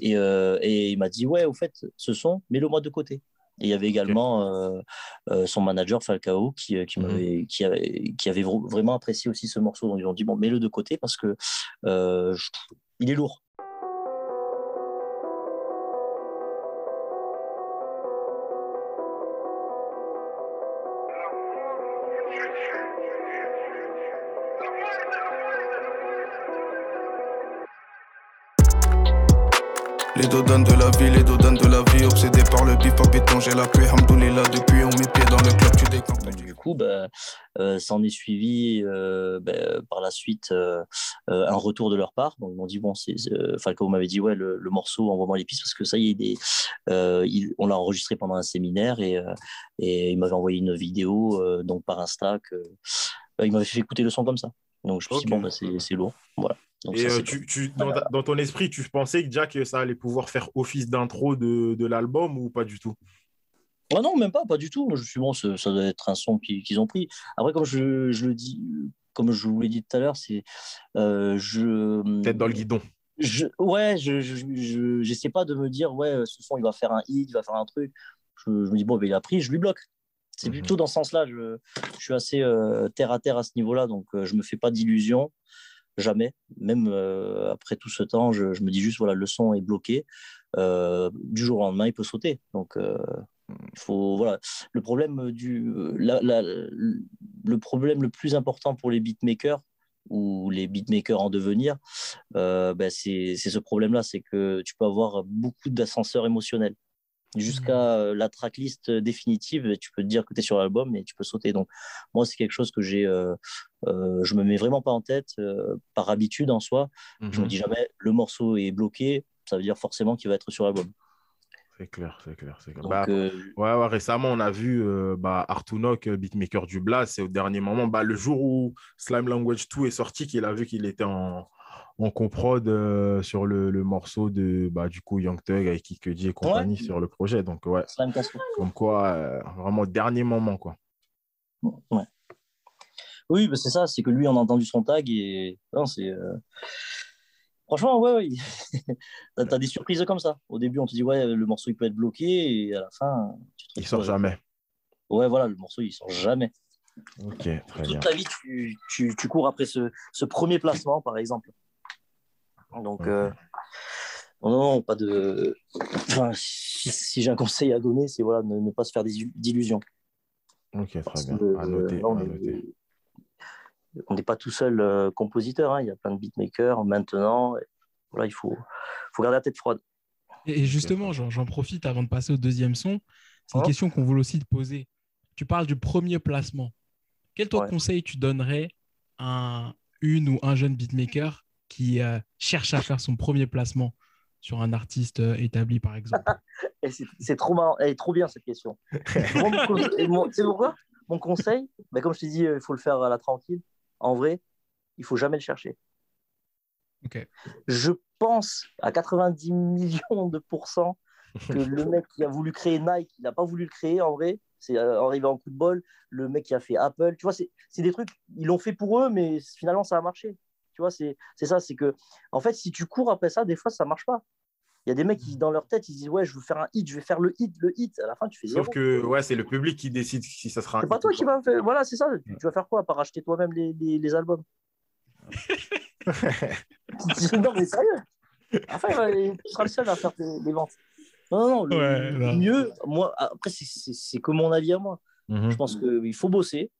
Et, et il m'a dit, ouais, au fait, ce son, mets-le-moi de côté. Et il y avait également euh, euh, son manager Falcao qui, qui, Mhm. m'avait, qui, avait, qui avait vr- vraiment apprécié aussi ce morceau. Donc ils ont dit bon, mets-le de côté parce que euh, je- il est lourd. Les dodans de la vie, les dodans de la vie, obsédés par le bif béton, j'ai la pluie, hamdoulillah, depuis on met pied dans le club, tu décampes. Du coup, bah, euh, s'en est suivi euh, bah, par la suite euh, euh, un retour de leur part. Donc ils m'ont dit bon, c'est euh, Falcao m'avait dit ouais le, le morceau, envoie-moi les pistes parce que ça y est, des, il- on l'a enregistré pendant un séminaire et, et il m'avait envoyé une vidéo donc par Insta que bah, il m'avait fait écouter le son comme ça. Donc je me suis dit bon bah, c'est c'est lourd, voilà. Donc, Et ça, euh, c'est tu, tu- dans, ton esprit, tu pensais que Jack, ça allait pouvoir faire office d'intro de, de l'album ou pas du tout? Ah non, même pas, pas du tout. Je suis bon, ça, ça doit être un son qu'ils ont pris. Après, comme je, je le dis, comme je vous l'ai dit tout à l'heure, c'est euh, je. Tête dans le guidon. Je, ouais, je je j'essaie pas de me dire ouais ce son il va faire un hit, il va faire un truc. Je, me dis bon ben, il a pris, je lui bloque. C'est plutôt dans ce sens-là. Je, je, suis assez euh, terre à terre à ce niveau-là, donc euh, je me fais pas d'illusions, jamais. Même euh, après tout ce temps, je, me dis juste voilà le son est bloqué. du jour au lendemain, il peut sauter. Donc il faut voilà. Le problème du la, le problème le plus important pour les beatmakers ou les beatmakers en devenir, euh, ben c'est ce problème-là, c'est que tu peux avoir beaucoup d'ascenseurs émotionnels. Jusqu'à mmh. euh, la tracklist définitive, tu peux te dire que tu es sur l'album et tu peux sauter. Donc, moi, c'est quelque chose que j'ai, euh, euh, je me mets vraiment pas en tête euh, par habitude en soi. Je me dis jamais le morceau est bloqué, ça veut dire forcément qu'il va être sur l'album. C'est clair, c'est clair, c'est clair. bah, euh... ouais, ouais, récemment, on a vu euh, bah, Artunok, beatmaker du Blast, c'est au dernier moment, bah, le jour où Slime Language 2 est sorti, qu'il a vu qu'il était en, en coprod euh, sur le, le, morceau de bah, du coup Young Thug avec Kikedi et compagnie ouais. sur le projet. Donc, ouais. Comme quoi, euh, vraiment dernier moment, quoi. Ouais. Oui, bah, c'est ça, c'est que lui, on a entendu son tag et. Non, c'est. Euh, Franchement, ouais, ouais. t'as as des surprises comme ça. Au début, on te dit, ouais, le morceau, il peut être bloqué, et à la fin, tu te il sort jamais. Ouais, voilà, le morceau, il sort jamais. Ok, très Toute bien. ta vie, tu, tu, tu, cours après ce, ce, premier placement, par exemple. Donc, okay. euh, non, non, pas de. Enfin, si, si j'ai un conseil à donner, c'est voilà, ne, ne, pas se faire d'illusions. Ok, très Parce bien. Que, à noter. Non, à noter on n'est pas tout seul euh, compositeur, hein. il y a plein de beatmakers maintenant. Voilà, il faut, faut garder la tête froide. Et justement, j'en profite avant de passer au deuxième son. C'est une hein question qu'on voulait aussi te poser. Tu parles du premier placement. Quel toi ouais. conseil tu donnerais à une ou un jeune beatmaker qui euh, cherche à faire son premier placement sur un artiste euh, établi, par exemple C'est trop marrant, elle est trop bien cette question. mon, c'est pourquoi? Mon conseil, bah, comme je t'ai dit, il faut le faire à la tranquille en vrai, il faut jamais le chercher. Okay. Je pense à 90 millions de pourcents que le mec qui a voulu créer Nike, il n'a pas voulu le créer en vrai. C'est arrivé en coup de bol. Le mec qui a fait Apple, tu vois, c'est des trucs, ils l'ont fait pour eux, mais finalement, ça a marché. Tu vois, c'est ça, c'est que, en fait, si tu cours après ça, des fois, ça marche pas. Il y a des mecs qui, dans leur tête, ils disent Ouais, je veux faire un hit, je vais faire le hit, le hit. À la fin, tu fais Sauf zéro. que ouais, c'est le public qui décide si ça sera un C'est pas toi qui vas faire. Voilà, c'est ça. Tu, tu, vas faire quoi À part acheter toi-même les, les, les, albums? Non, mais sérieux. Enfin, tu seras le seul à faire les, les ventes. Non, non, le, ouais, mieux, moi, après, c'est que mon avis à moi. Mm -hmm. Je pense qu'il faut bosser.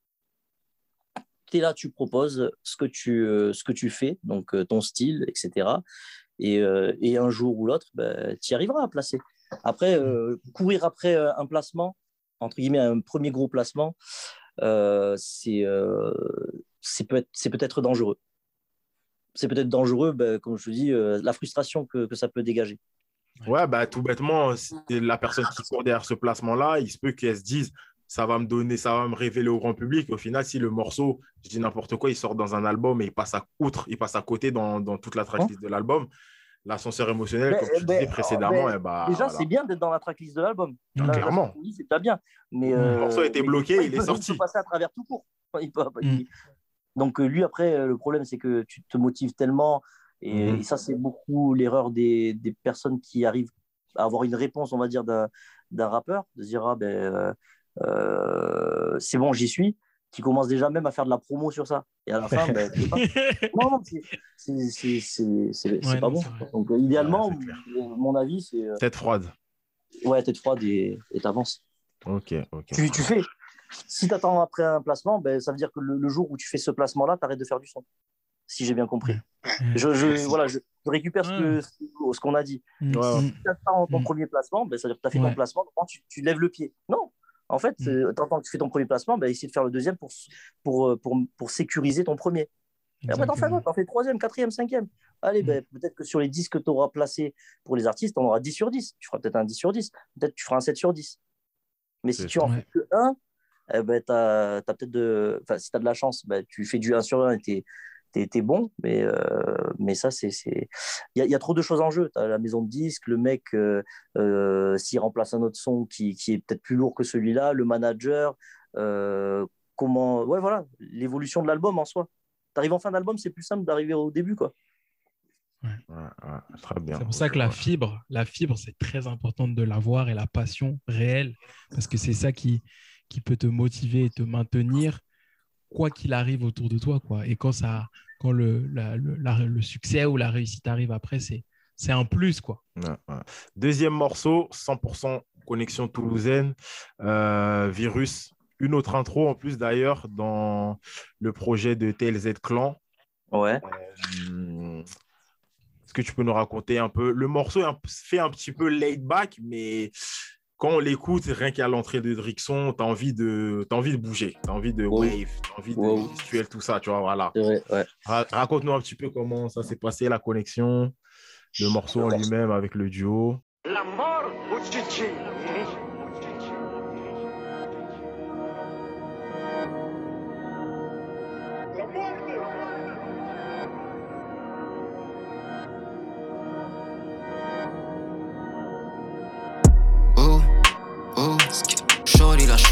Tu es là, tu proposes ce que tu, euh, ce que tu fais, donc euh, ton style, etc. Et, euh, et, un jour ou l'autre, ben, tu y arriveras à placer. Après, courir après un placement, entre guillemets, un premier gros placement, c'est peut-être peut dangereux. C'est peut-être dangereux, ben, comme je te dis, la frustration que, que, ça peut dégager. Ouais, bah, tout bêtement, la personne qui court derrière ce placement-là, il se peut qu'elle se dise ça va me donner, ça va me révéler au grand public. Au final, si le morceau, je dis n'importe quoi, il sort dans un album et il passe à outre, il passe à côté dans, dans toute la tracklist de l'album, l'ascenseur émotionnel, mais, comme tu mais, disais précédemment, mais, eh bah, déjà, voilà. c'est bien d'être dans la tracklist de l'album. Clairement. C'est pas bien. Mais, le euh, morceau a été bloqué, il, il, est sorti. Il peut passer à travers tout court. Il peut, mm. Donc, lui, après, le problème, c'est que tu te motives tellement. Et, mm. et ça, c'est beaucoup l'erreur des, des, personnes qui arrivent à avoir une réponse, on va dire, d'un rappeur, de se dire, ah ben. Euh, euh, c'est bon, j'y suis, qui commence déjà même à faire de la promo sur ça. Et à la fin, ben, pas... non, c'est ouais, pas bon. Donc, euh, idéalement, ouais, mon avis, c'est. Euh... Tête froide. Ouais, tête froide et t'avances. Ok, ok. Tu, tu fais. Si tu attends après un placement, ben, ça veut dire que le, le jour où tu fais ce placement-là, tu arrêtes de faire du son. Si j'ai bien compris. Je, je, voilà, je, je récupère ce qu'on ce qu'on a dit. Ouais, si tu attends ton premier placement, ben, ça veut dire que tu as fait ton placement, tu, tu lèves le pied? Non, en fait, mmh. tant que tu fais ton premier placement, bah, essayer de faire le deuxième pour, pour, pour, pour sécuriser ton premier. Et après, t'en fais un autre, t'en fais troisième, quatrième, cinquième. Allez, mmh. bah, peut-être que sur les 10 que tu auras placés pour les artistes, tu en auras 10 sur 10. Tu feras peut-être un 10 sur 10. Peut-être tu feras un 7 sur 10. Mais si tu en fais que 1, eh ben, as, peut-être de. Enfin, si tu as de la chance, bah, tu fais du 1 sur 1 et t'es bon, mais, euh, mais ça, c'est. Il y a, y a, trop de choses en jeu. Tu as la maison de disque, le mec, euh, euh, s'il remplace un autre son qui, qui est peut-être plus lourd que celui-là, le manager, comment. Ouais, voilà, l'évolution de l'album en soi. arrives en fin d'album, c'est plus simple d'arriver au début, quoi. Ouais, ouais, très bien. C'est pour ça que la fibre, la fibre, c'est très important de l'avoir et la passion réelle, parce que c'est ça qui, qui peut te motiver et te maintenir quoi qu'il arrive autour de toi. Quoi. Et quand, ça, quand le, la- le, la- le succès ou la réussite arrive après, c'est, c'est un plus. Quoi. Deuxième morceau, 100% connexion toulousaine, euh, Virus. Une autre intro en plus d'ailleurs dans le projet de TLZ Clan. Ouais. Euh, Est-ce que tu peux nous raconter un peu? Le morceau fait un petit peu laid back, mais quand on l'écoute, rien qu'à l'entrée de Drixon, tu as envie de, t'as envie de bouger, tu as envie de wave, tu as envie de Wow. gestuelle, tout ça, tu vois, voilà. Ouais. Ra- Raconte-nous un petit peu comment ça s'est passé, la connexion, le morceau en lui-même avec le duo. La mort au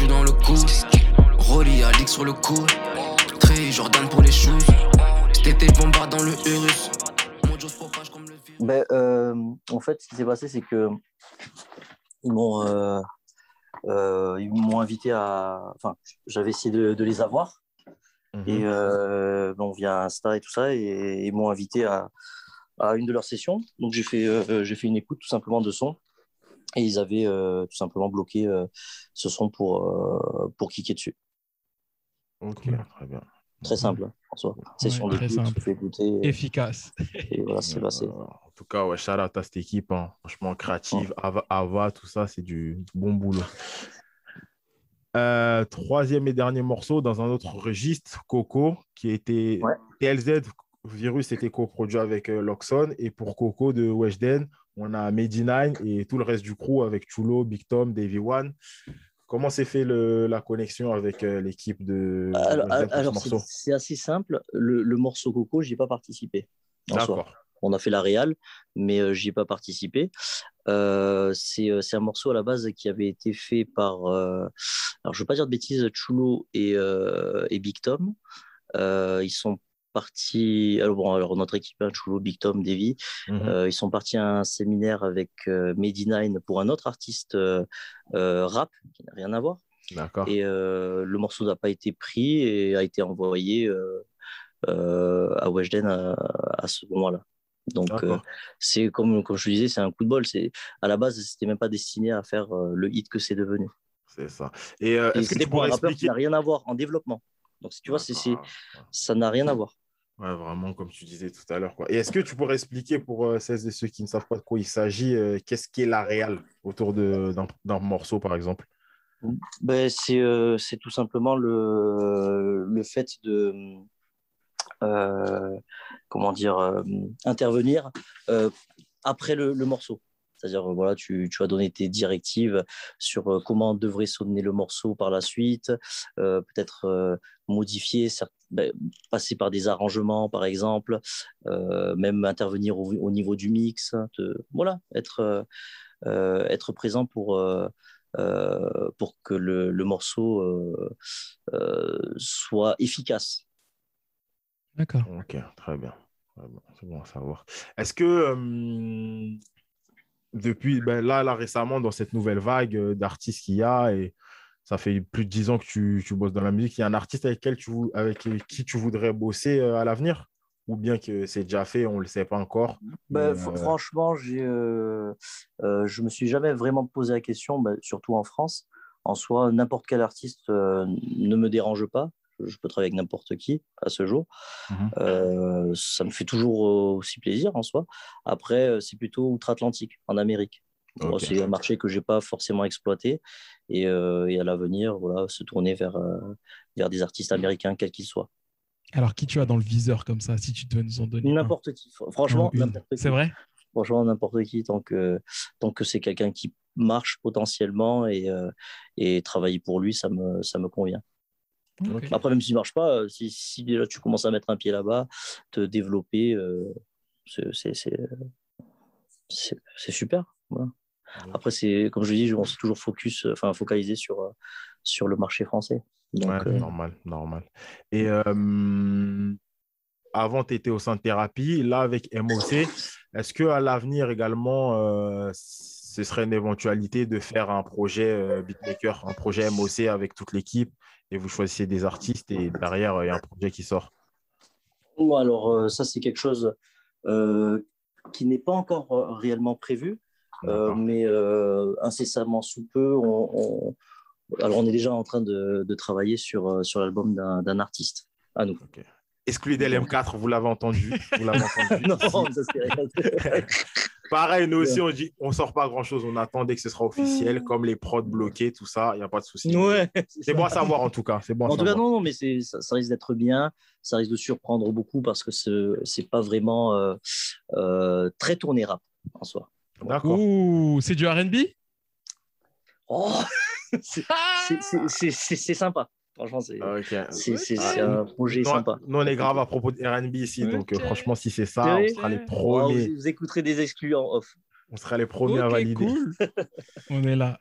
Suis dans le coup. Rolly Alix sur le coup. Trey Jordan pour les shoes. C'était bombard dans le Urus. Ben, euh, en fait, ce qui s'est passé, c'est que ils m'ont euh, euh, ils m'ont invité à. Enfin, j'avais essayé de, de les avoir. Et euh, bon, via Insta et tout ça, et ils m'ont invité à, à une de leurs sessions. Donc j'ai fait, euh, j'ai fait une écoute tout simplement de son. Et ils avaient euh, tout simplement bloqué euh, ce son pour, euh, pour cliquer dessus. Ok, Cool. très bien. Très simple hein, en soi. Session très d'écoute, simple. tu. Et, Efficace. et voilà, c'est passé. En tout cas, ouais, shout out à cette équipe, hein. franchement créative, Ava, Ava, tout ça, c'est du, du bon boulot. Euh, troisième et dernier morceau dans un autre registre, Coco, qui était Ouais. TLZ, Virus était coproduit avec euh, Loxon, et pour Coco de Weshden, on a Medi9 et tout le reste du crew avec Chulo, Big Tom, Davy One. Comment s'est fait le- la connexion avec euh, l'équipe de Alors, c'est assez simple. Le, le morceau Coco, j'y ai pas participé. D'accord. On a fait la réal, mais euh, j'y ai pas participé. Euh, c'est euh, c'est un morceau à la base qui avait été fait par, euh, alors je veux pas dire de bêtises, Chulo et, et Big Tom. Ils sont partis, alors bon, alors notre équipe, hein, Chulo, Big Tom, Davy, Mhm. euh, ils sont partis à un séminaire avec euh, Medi9 pour un autre artiste euh, euh, rap qui n'a rien à voir. Et euh, le morceau n'a pas été pris et a été envoyé euh, euh, à Weshden à, à ce moment-là. Donc, euh, c'est comme, comme je disais, c'est un coup de bol. À la base, c'était même pas destiné à faire euh, le hit que c'est devenu. C'est ça. Et euh, Et est-ce que c'était tu pour un rappeur qui n'a rien à voir en développement. Donc, tu vois, ça n'a rien à voir. Ouais, vraiment, comme tu disais tout à l'heure. Et est-ce que tu pourrais expliquer pour euh, celles et ceux qui ne savent pas de quoi il s'agit, euh, qu'est-ce qu'est la réal autour d'un morceau, par exemple? Ben, c'est, euh, c'est tout simplement le, fait de comment dire intervenir après le morceau. C'est-à-dire, euh, voilà, tu, tu as donné tes directives sur euh, comment devrait sonner le morceau par la suite, euh, peut-être euh, modifier, certes- ben, passer par des arrangements, par exemple, euh, même intervenir au, au niveau du mix. voilà, être, euh, euh, être présent pour, euh, euh, pour que le, le morceau euh, euh, soit efficace. D'accord. Ok, très bien. Très bien, C'est bon à savoir. Est-ce que euh, depuis, ben là, là, récemment, dans cette nouvelle vague euh, d'artistes qu'il y a, et ça fait plus de 10 ans que tu, tu bosses dans la musique, il y a un artiste avec, quel tu, vou- avec qui tu voudrais bosser euh, à l'avenir? Ou bien que c'est déjà fait, on ne le sait pas encore Ben, mais, euh, Franchement, euh, euh, je me suis jamais vraiment posé la question, ben, surtout en France. En soi, n'importe quel artiste ne me dérange pas. Je je peux travailler avec n'importe qui à ce jour. Mhm. Euh, ça me fait toujours euh, aussi plaisir en soi. Après, euh, c'est plutôt outre-Atlantique, en Amérique. C'est un marché que j'ai pas forcément exploité et, euh, et à l'avenir, voilà, se tourner vers, euh, vers des artistes américains, quels qu'ils soient. Alors, qui tu as dans le viseur comme ça, si tu devais nous en donner N'importe qui. Fr- Franchement, n'importe qui. C'est vrai? Franchement, n'importe qui, tant que, tant que c'est quelqu'un qui marche potentiellement et, euh, et travailler pour lui, ça me, ça me convient. Après, même s'il ne marche pas, euh, si, si déjà tu commences à mettre un pied là-bas, te développer, euh, c'est- super. voilà. Après, c'est comme je dis, on s'est toujours focus, euh, enfin focalisé sur, sur le marché français. Donc, Ouais, euh, normal, normal. Et euh, avant, tu étais au sein de thérapie. Là, avec MOC, est-ce qu'à l'avenir également, ce serait une éventualité de faire un projet euh, beatmaker, un projet MOC avec toute l'équipe et vous choisissez des artistes et derrière, il y a un projet qui sort alors, euh, ça, c'est quelque chose euh, qui n'est pas encore euh, réellement prévu, euh, mais euh, incessamment sous peu, on, on- alors on est déjà en train de, de travailler sur, euh, sur l'album d'un artiste à nous. Exclu d'LM4, vous l'avez entendu. Vous entendu. non, ça c'est rien. Pareil, nous aussi, on dit on sort pas grand chose. On attend dès que ce sera officiel, comme les prods bloqués, tout ça. Il n'y a pas de souci. Ouais, C'est bon à savoir en tout cas. C'est bon à En tout cas, savoir. non, non, mais ça, ça risque d'être bien. Ça risque de surprendre beaucoup parce que ce c'est pas vraiment euh, euh, très tourné rap en soi. D'accord. Ouh, c'est du RB Oh, c'est sympa. Franchement, c'est Ok. c'est- un projet sympa. nous, on est grave à propos de RB ici, donc euh, franchement, si c'est ça, on sera les premiers. vous, vous écouterez des exclus en off. On sera les premiers à valider. cool. On est là.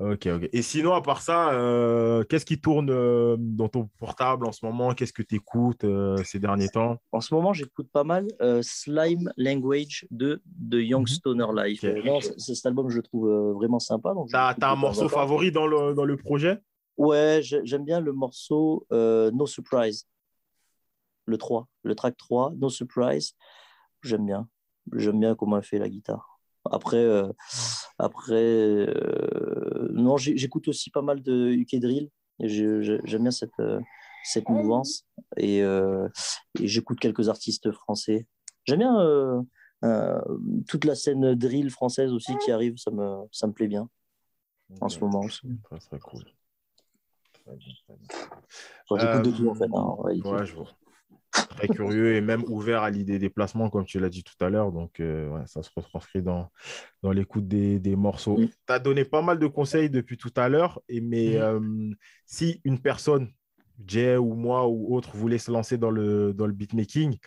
Ok, ok. Et sinon, à part ça, euh, qu'est-ce qui tourne euh, dans ton portable en ce moment? Qu'est-ce que tu écoutes ces derniers temps? En ce moment, j'écoute pas mal euh, Slime Language de, de Young Stoner Life. Mhm. Ok. Euh, non, cet album, je le trouve euh, vraiment sympa. T'as un morceau favori dans le, dans le projet? Ouais, j'ai- j'aime bien le morceau euh, No Surprise. Le 3, le track 3, No Surprise. J'aime bien. J'aime bien comment elle fait la guitare. Après, euh, après euh, non, j'écoute aussi pas mal de UK Drill. J'aime bien cette, cette mouvance. Et, et j'écoute quelques artistes français. J'aime bien toute la scène drill française aussi qui arrive. Ça me, ça me plaît bien en ce moment aussi. Très, très cool. Très bien, très bien. Enfin, j'écoute de Euh, tout en fait. hein. Ouais, je vois. Très curieux et même ouvert à l'idée des placements, comme tu l'as dit tout à l'heure. Donc, euh, ouais, ça se retranscrit dans, dans l'écoute des, des morceaux. Tu as donné pas mal de conseils depuis tout à l'heure. Et mais euh, si une personne, Jay ou moi ou autre, voulait se lancer dans le, dans le beatmaking,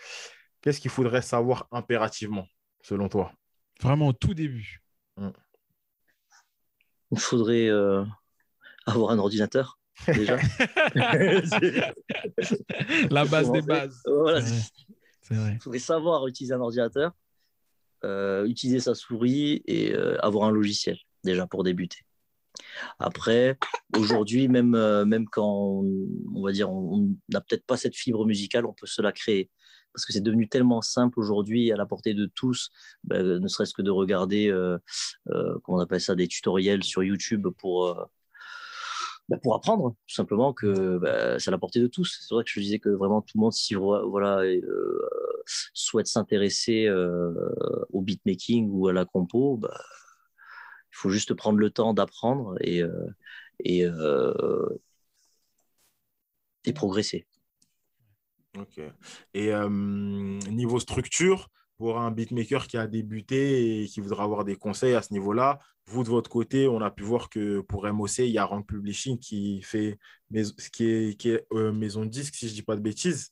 qu'est-ce qu'il faudrait savoir impérativement, selon toi? Vraiment au tout début. Il faudrait euh, avoir un ordinateur déjà. La base des bases. Voilà, il faudrait savoir utiliser un ordinateur, euh, utiliser sa souris et euh, avoir un logiciel déjà pour débuter. Après, aujourd'hui, même, euh, même quand on, on va dire on n'a peut-être pas cette fibre musicale, on peut se la créer parce que c'est devenu tellement simple aujourd'hui à la portée de tous, ben, ne serait-ce que de regarder, euh, euh, comment on appelle ça, des tutoriels sur YouTube pour ben, pour apprendre tout simplement que ben, c'est à la portée de tous. C'est vrai que je disais que vraiment tout le monde, si vo- voilà, euh, souhaite s'intéresser euh, au beatmaking ou à la compo, ben, il faut juste prendre le temps d'apprendre et, euh, et, euh, et progresser. Ok. Et euh, niveau structure, pour un beatmaker qui a débuté et qui voudra avoir des conseils à ce niveau-là, vous de votre côté, on a pu voir que pour MOC, il y a Rank Publishing qui fait mais- qui est, qui est euh, maison de disque, si je ne dis pas de bêtises.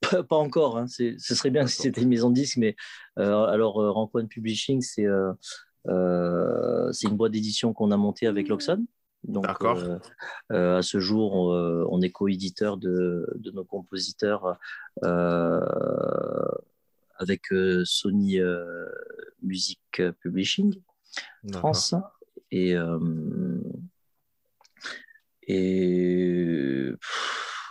Pas pas encore, hein. Ce serait bien si c'était une maison de disque, mais euh, alors euh, Rank One Publishing, c'est c'est une boîte d'édition qu'on a montée avec Loxon. Donc, D'accord. euh, euh, à ce jour, on, on est co-éditeur de, de nos compositeurs euh, avec euh, Sony euh, Music Publishing. France. Et, euh, et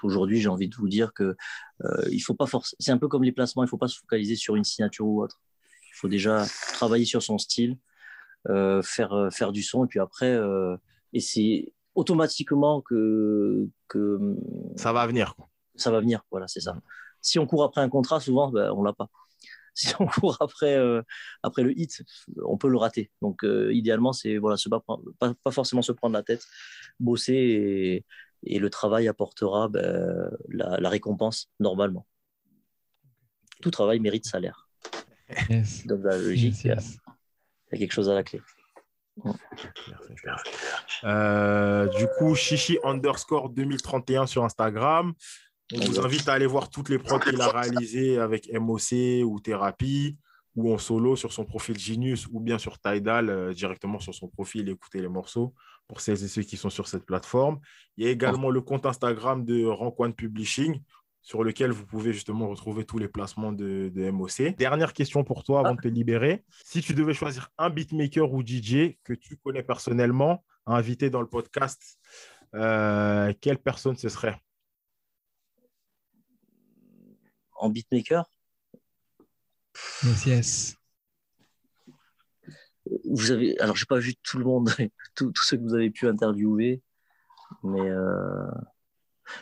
aujourd'hui, j'ai envie de vous dire que euh, il faut pas forcer. C'est un peu comme les placements, il faut pas se focaliser sur une signature ou autre. Il faut déjà travailler sur son style, euh, faire faire du son, et puis après, euh, et c'est automatiquement que que Ça va venir. quoi. ça va venir. Voilà, c'est ça. Mm. Si on court après un contrat, souvent, ben, on l'a pas. Si on court après, euh, après le hit, on peut le rater. Donc, euh, idéalement, c'est voilà, se pas, pas, pas forcément se prendre la tête, bosser et, et le travail apportera ben, la, la récompense normalement. Tout travail mérite salaire. Yes. Donc, la logique, il y a- yes. il y a quelque chose à la clé. Euh, du coup, Chichi underscore 2031 sur Instagram. On vous invite à aller voir toutes les prods qu'il a réalisées avec MOC ou Thérapie ou en solo sur son profil Genius ou bien sur Tidal euh, directement sur son profil, écouter les morceaux pour celles et ceux qui sont sur cette plateforme. Il y a également le compte Instagram de One Publishing. sur lequel vous pouvez justement retrouver tous les placements de, de MOC. Dernière question pour toi avant de te libérer. Si tu devais choisir un beatmaker ou DJ que tu connais personnellement à inviter dans le podcast, euh, quelle personne ce serait? En beatmaker, Yes, yes. vous avez. Alors, j'ai pas vu tout le monde, tous ceux que vous avez pu interviewer, mais euh...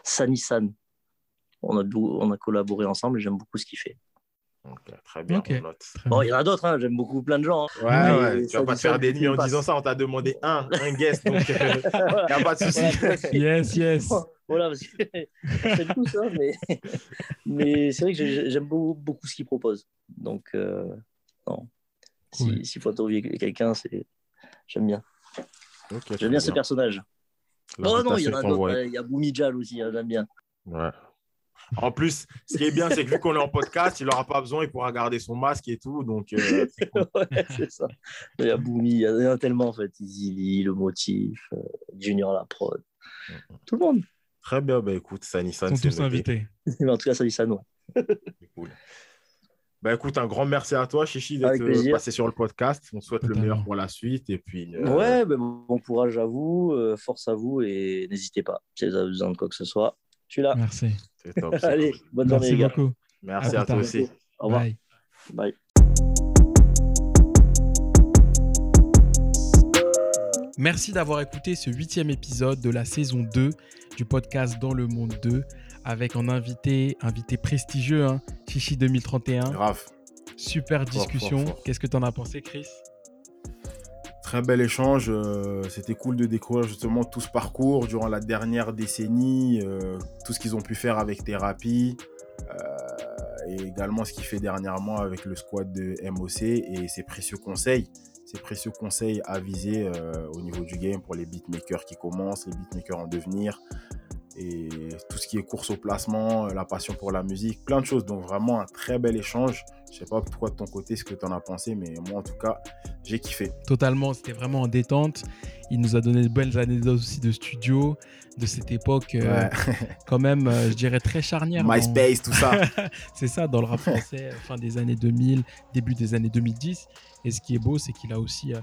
Sani San. On a, on a collaboré ensemble et j'aime beaucoup ce qu'il fait. Ok, Très bien. Très Bon, il y en a d'autres, hein, j'aime beaucoup plein de gens. hein. Ouais, tu vas pas te faire ça, d'ennemis en passe. disant ça. On t'a demandé un, un guest, donc il n'y a pas de souci. Yes, yes. Voilà, parce que j'aime tout ça, mais, mais c'est vrai que j'ai- j'aime beaucoup, beaucoup ce qu'il propose. Donc, euh, non. Si-. S'il faut interviewer quelqu'un, c'est... j'aime bien. J'aime bien ce personnage. Oh non, il y en a d'autres. Il y a Boumidjal aussi, hein, j'aime bien. Ouais. En plus, ce qui est bien, c'est que vu qu'on est en podcast, il n'aura pas besoin, il pourra garder son masque et tout. Donc, euh, c'est cool. Ouais, c'est ça. Il y a Boumi, il y en a tellement en fait. Easy le motif, euh, Junior la prod. Tout le monde. Très bien. Bah, écoute, Sani Ils sont tous invités. Mais en tout cas, ça dit ça, non. C'est cool. Bah, écoute, un grand merci à toi, Chichi, d'être euh, passé sur le podcast. On souhaite le meilleur pour la suite. Et puis, euh, Ouais, ben, bon courage à vous, euh, force à vous et n'hésitez pas. Si vous avez besoin de quoi que ce soit, je suis là. Merci. top. Allez, cool. bonne journée, Merci les gars. beaucoup. Merci À toi aussi. Au revoir. Bye. Bye. Merci d'avoir écouté ce huitième épisode de la saison 2 du podcast Dans le Monde 2 avec en invité, invité prestigieux, hein, Chichi 2031. Grave. Super discussion. Qu'est-ce que tu en as pensé, Chris? Très bel échange. euh, C'était cool de découvrir justement tout ce parcours durant la dernière décennie, euh, tout ce qu'ils ont pu faire avec Thérapie, euh, et également ce qu'il fait dernièrement avec le squad de MOC et ses précieux conseils. Ces précieux conseils avisés euh, au niveau du game pour les beatmakers qui commencent, les beatmakers en devenir, et tout ce qui est course au placement, euh, la passion pour la musique, plein de choses. Donc vraiment un très bel échange. Je sais pas toi de ton côté ce que tu en as pensé, mais moi en tout cas, j'ai kiffé. Totalement, c'était vraiment en détente. Il nous a donné de belles anecdotes aussi de studio, de cette époque, euh, quand même, euh, je dirais, très charnière. MySpace, tout ça. C'est ça, dans le rap français, fin des années 2000, début des années 2010. Et ce qui est beau, c'est qu'il a aussi euh,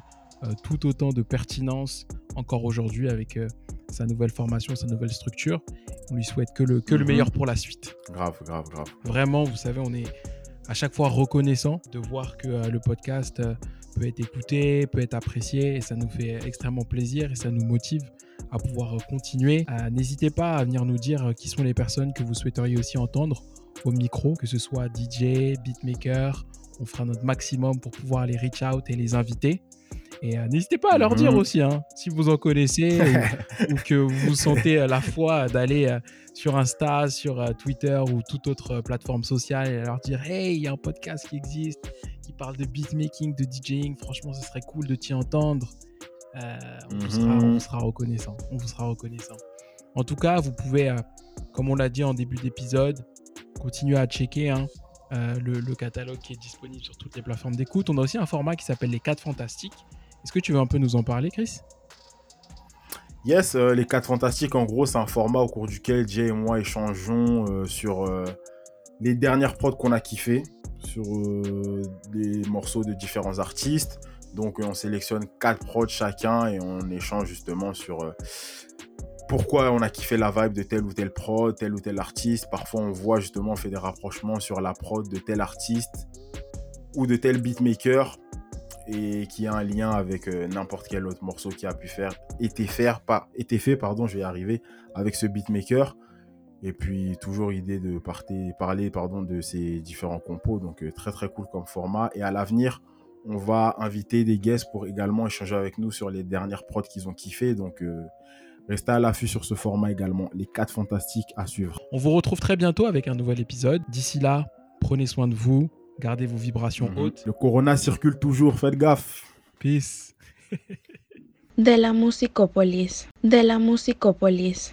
tout autant de pertinence encore aujourd'hui avec euh, sa nouvelle formation, sa nouvelle structure. On lui souhaite que le, que le Mhm. meilleur pour la suite. grave, grave, grave. Vraiment, vous savez, on est à chaque fois reconnaissant de voir que euh, le podcast euh, peut être écouté, peut être apprécié et ça nous fait extrêmement plaisir et ça nous motive à pouvoir euh, continuer. Euh, N'hésitez pas à venir nous dire euh, qui sont les personnes que vous souhaiteriez aussi entendre au micro, que ce soit DJ, beatmaker. On fera notre maximum pour pouvoir les reach out et les inviter. Et euh, n'hésitez pas à leur Mhm. dire aussi, hein, si vous en connaissez ou, ou que vous vous sentez à la fois d'aller euh, sur Insta, sur euh, Twitter ou toute autre plateforme sociale et leur dire Hey, il y a un podcast qui existe, qui parle de beatmaking, de DJing. Franchement, ce serait cool de t'y entendre. On, vous sera, on Mhm. sera reconnaissant. On vous sera reconnaissant. En tout cas, vous pouvez, comme on l'a dit en début d'épisode, continuer à checker hein, le, le catalogue qui est disponible sur toutes les plateformes d'écoute. On a aussi un format qui s'appelle les 4 Fantastiques. Est-ce que tu veux un peu nous en parler, Chris? Yes, euh, les 4 fantastiques, en gros, c'est un format au cours duquel Jay et moi échangeons euh, sur euh, les dernières prods qu'on a kiffé, sur des morceaux de différents artistes. Donc, on sélectionne 4 prods chacun et on échange justement sur pourquoi on a kiffé la vibe de tel ou tel prod, tel ou tel artiste. Parfois, on voit justement, on fait des rapprochements sur la prod de tel artiste ou de tel beatmaker et qui a un lien avec euh, n'importe quel autre morceau qui a pu faire, été, fait, pardon, je vais y arriver, avec ce beatmaker. Et puis toujours idée de parler pardon, de ces différents compos, donc euh, très très cool comme format. Et à l'avenir, on va inviter des guests pour également échanger avec nous sur les dernières prods qu'ils ont kiffé. Donc euh, restez à l'affût sur ce format également, les 4 fantastiques à suivre. On vous retrouve très bientôt avec un nouvel épisode. D'ici là, prenez soin de vous, gardez vos vibrations Mhm. hautes. Le corona circule toujours, faites gaffe. Peace. De la Musicopolis. De la Musicopolis.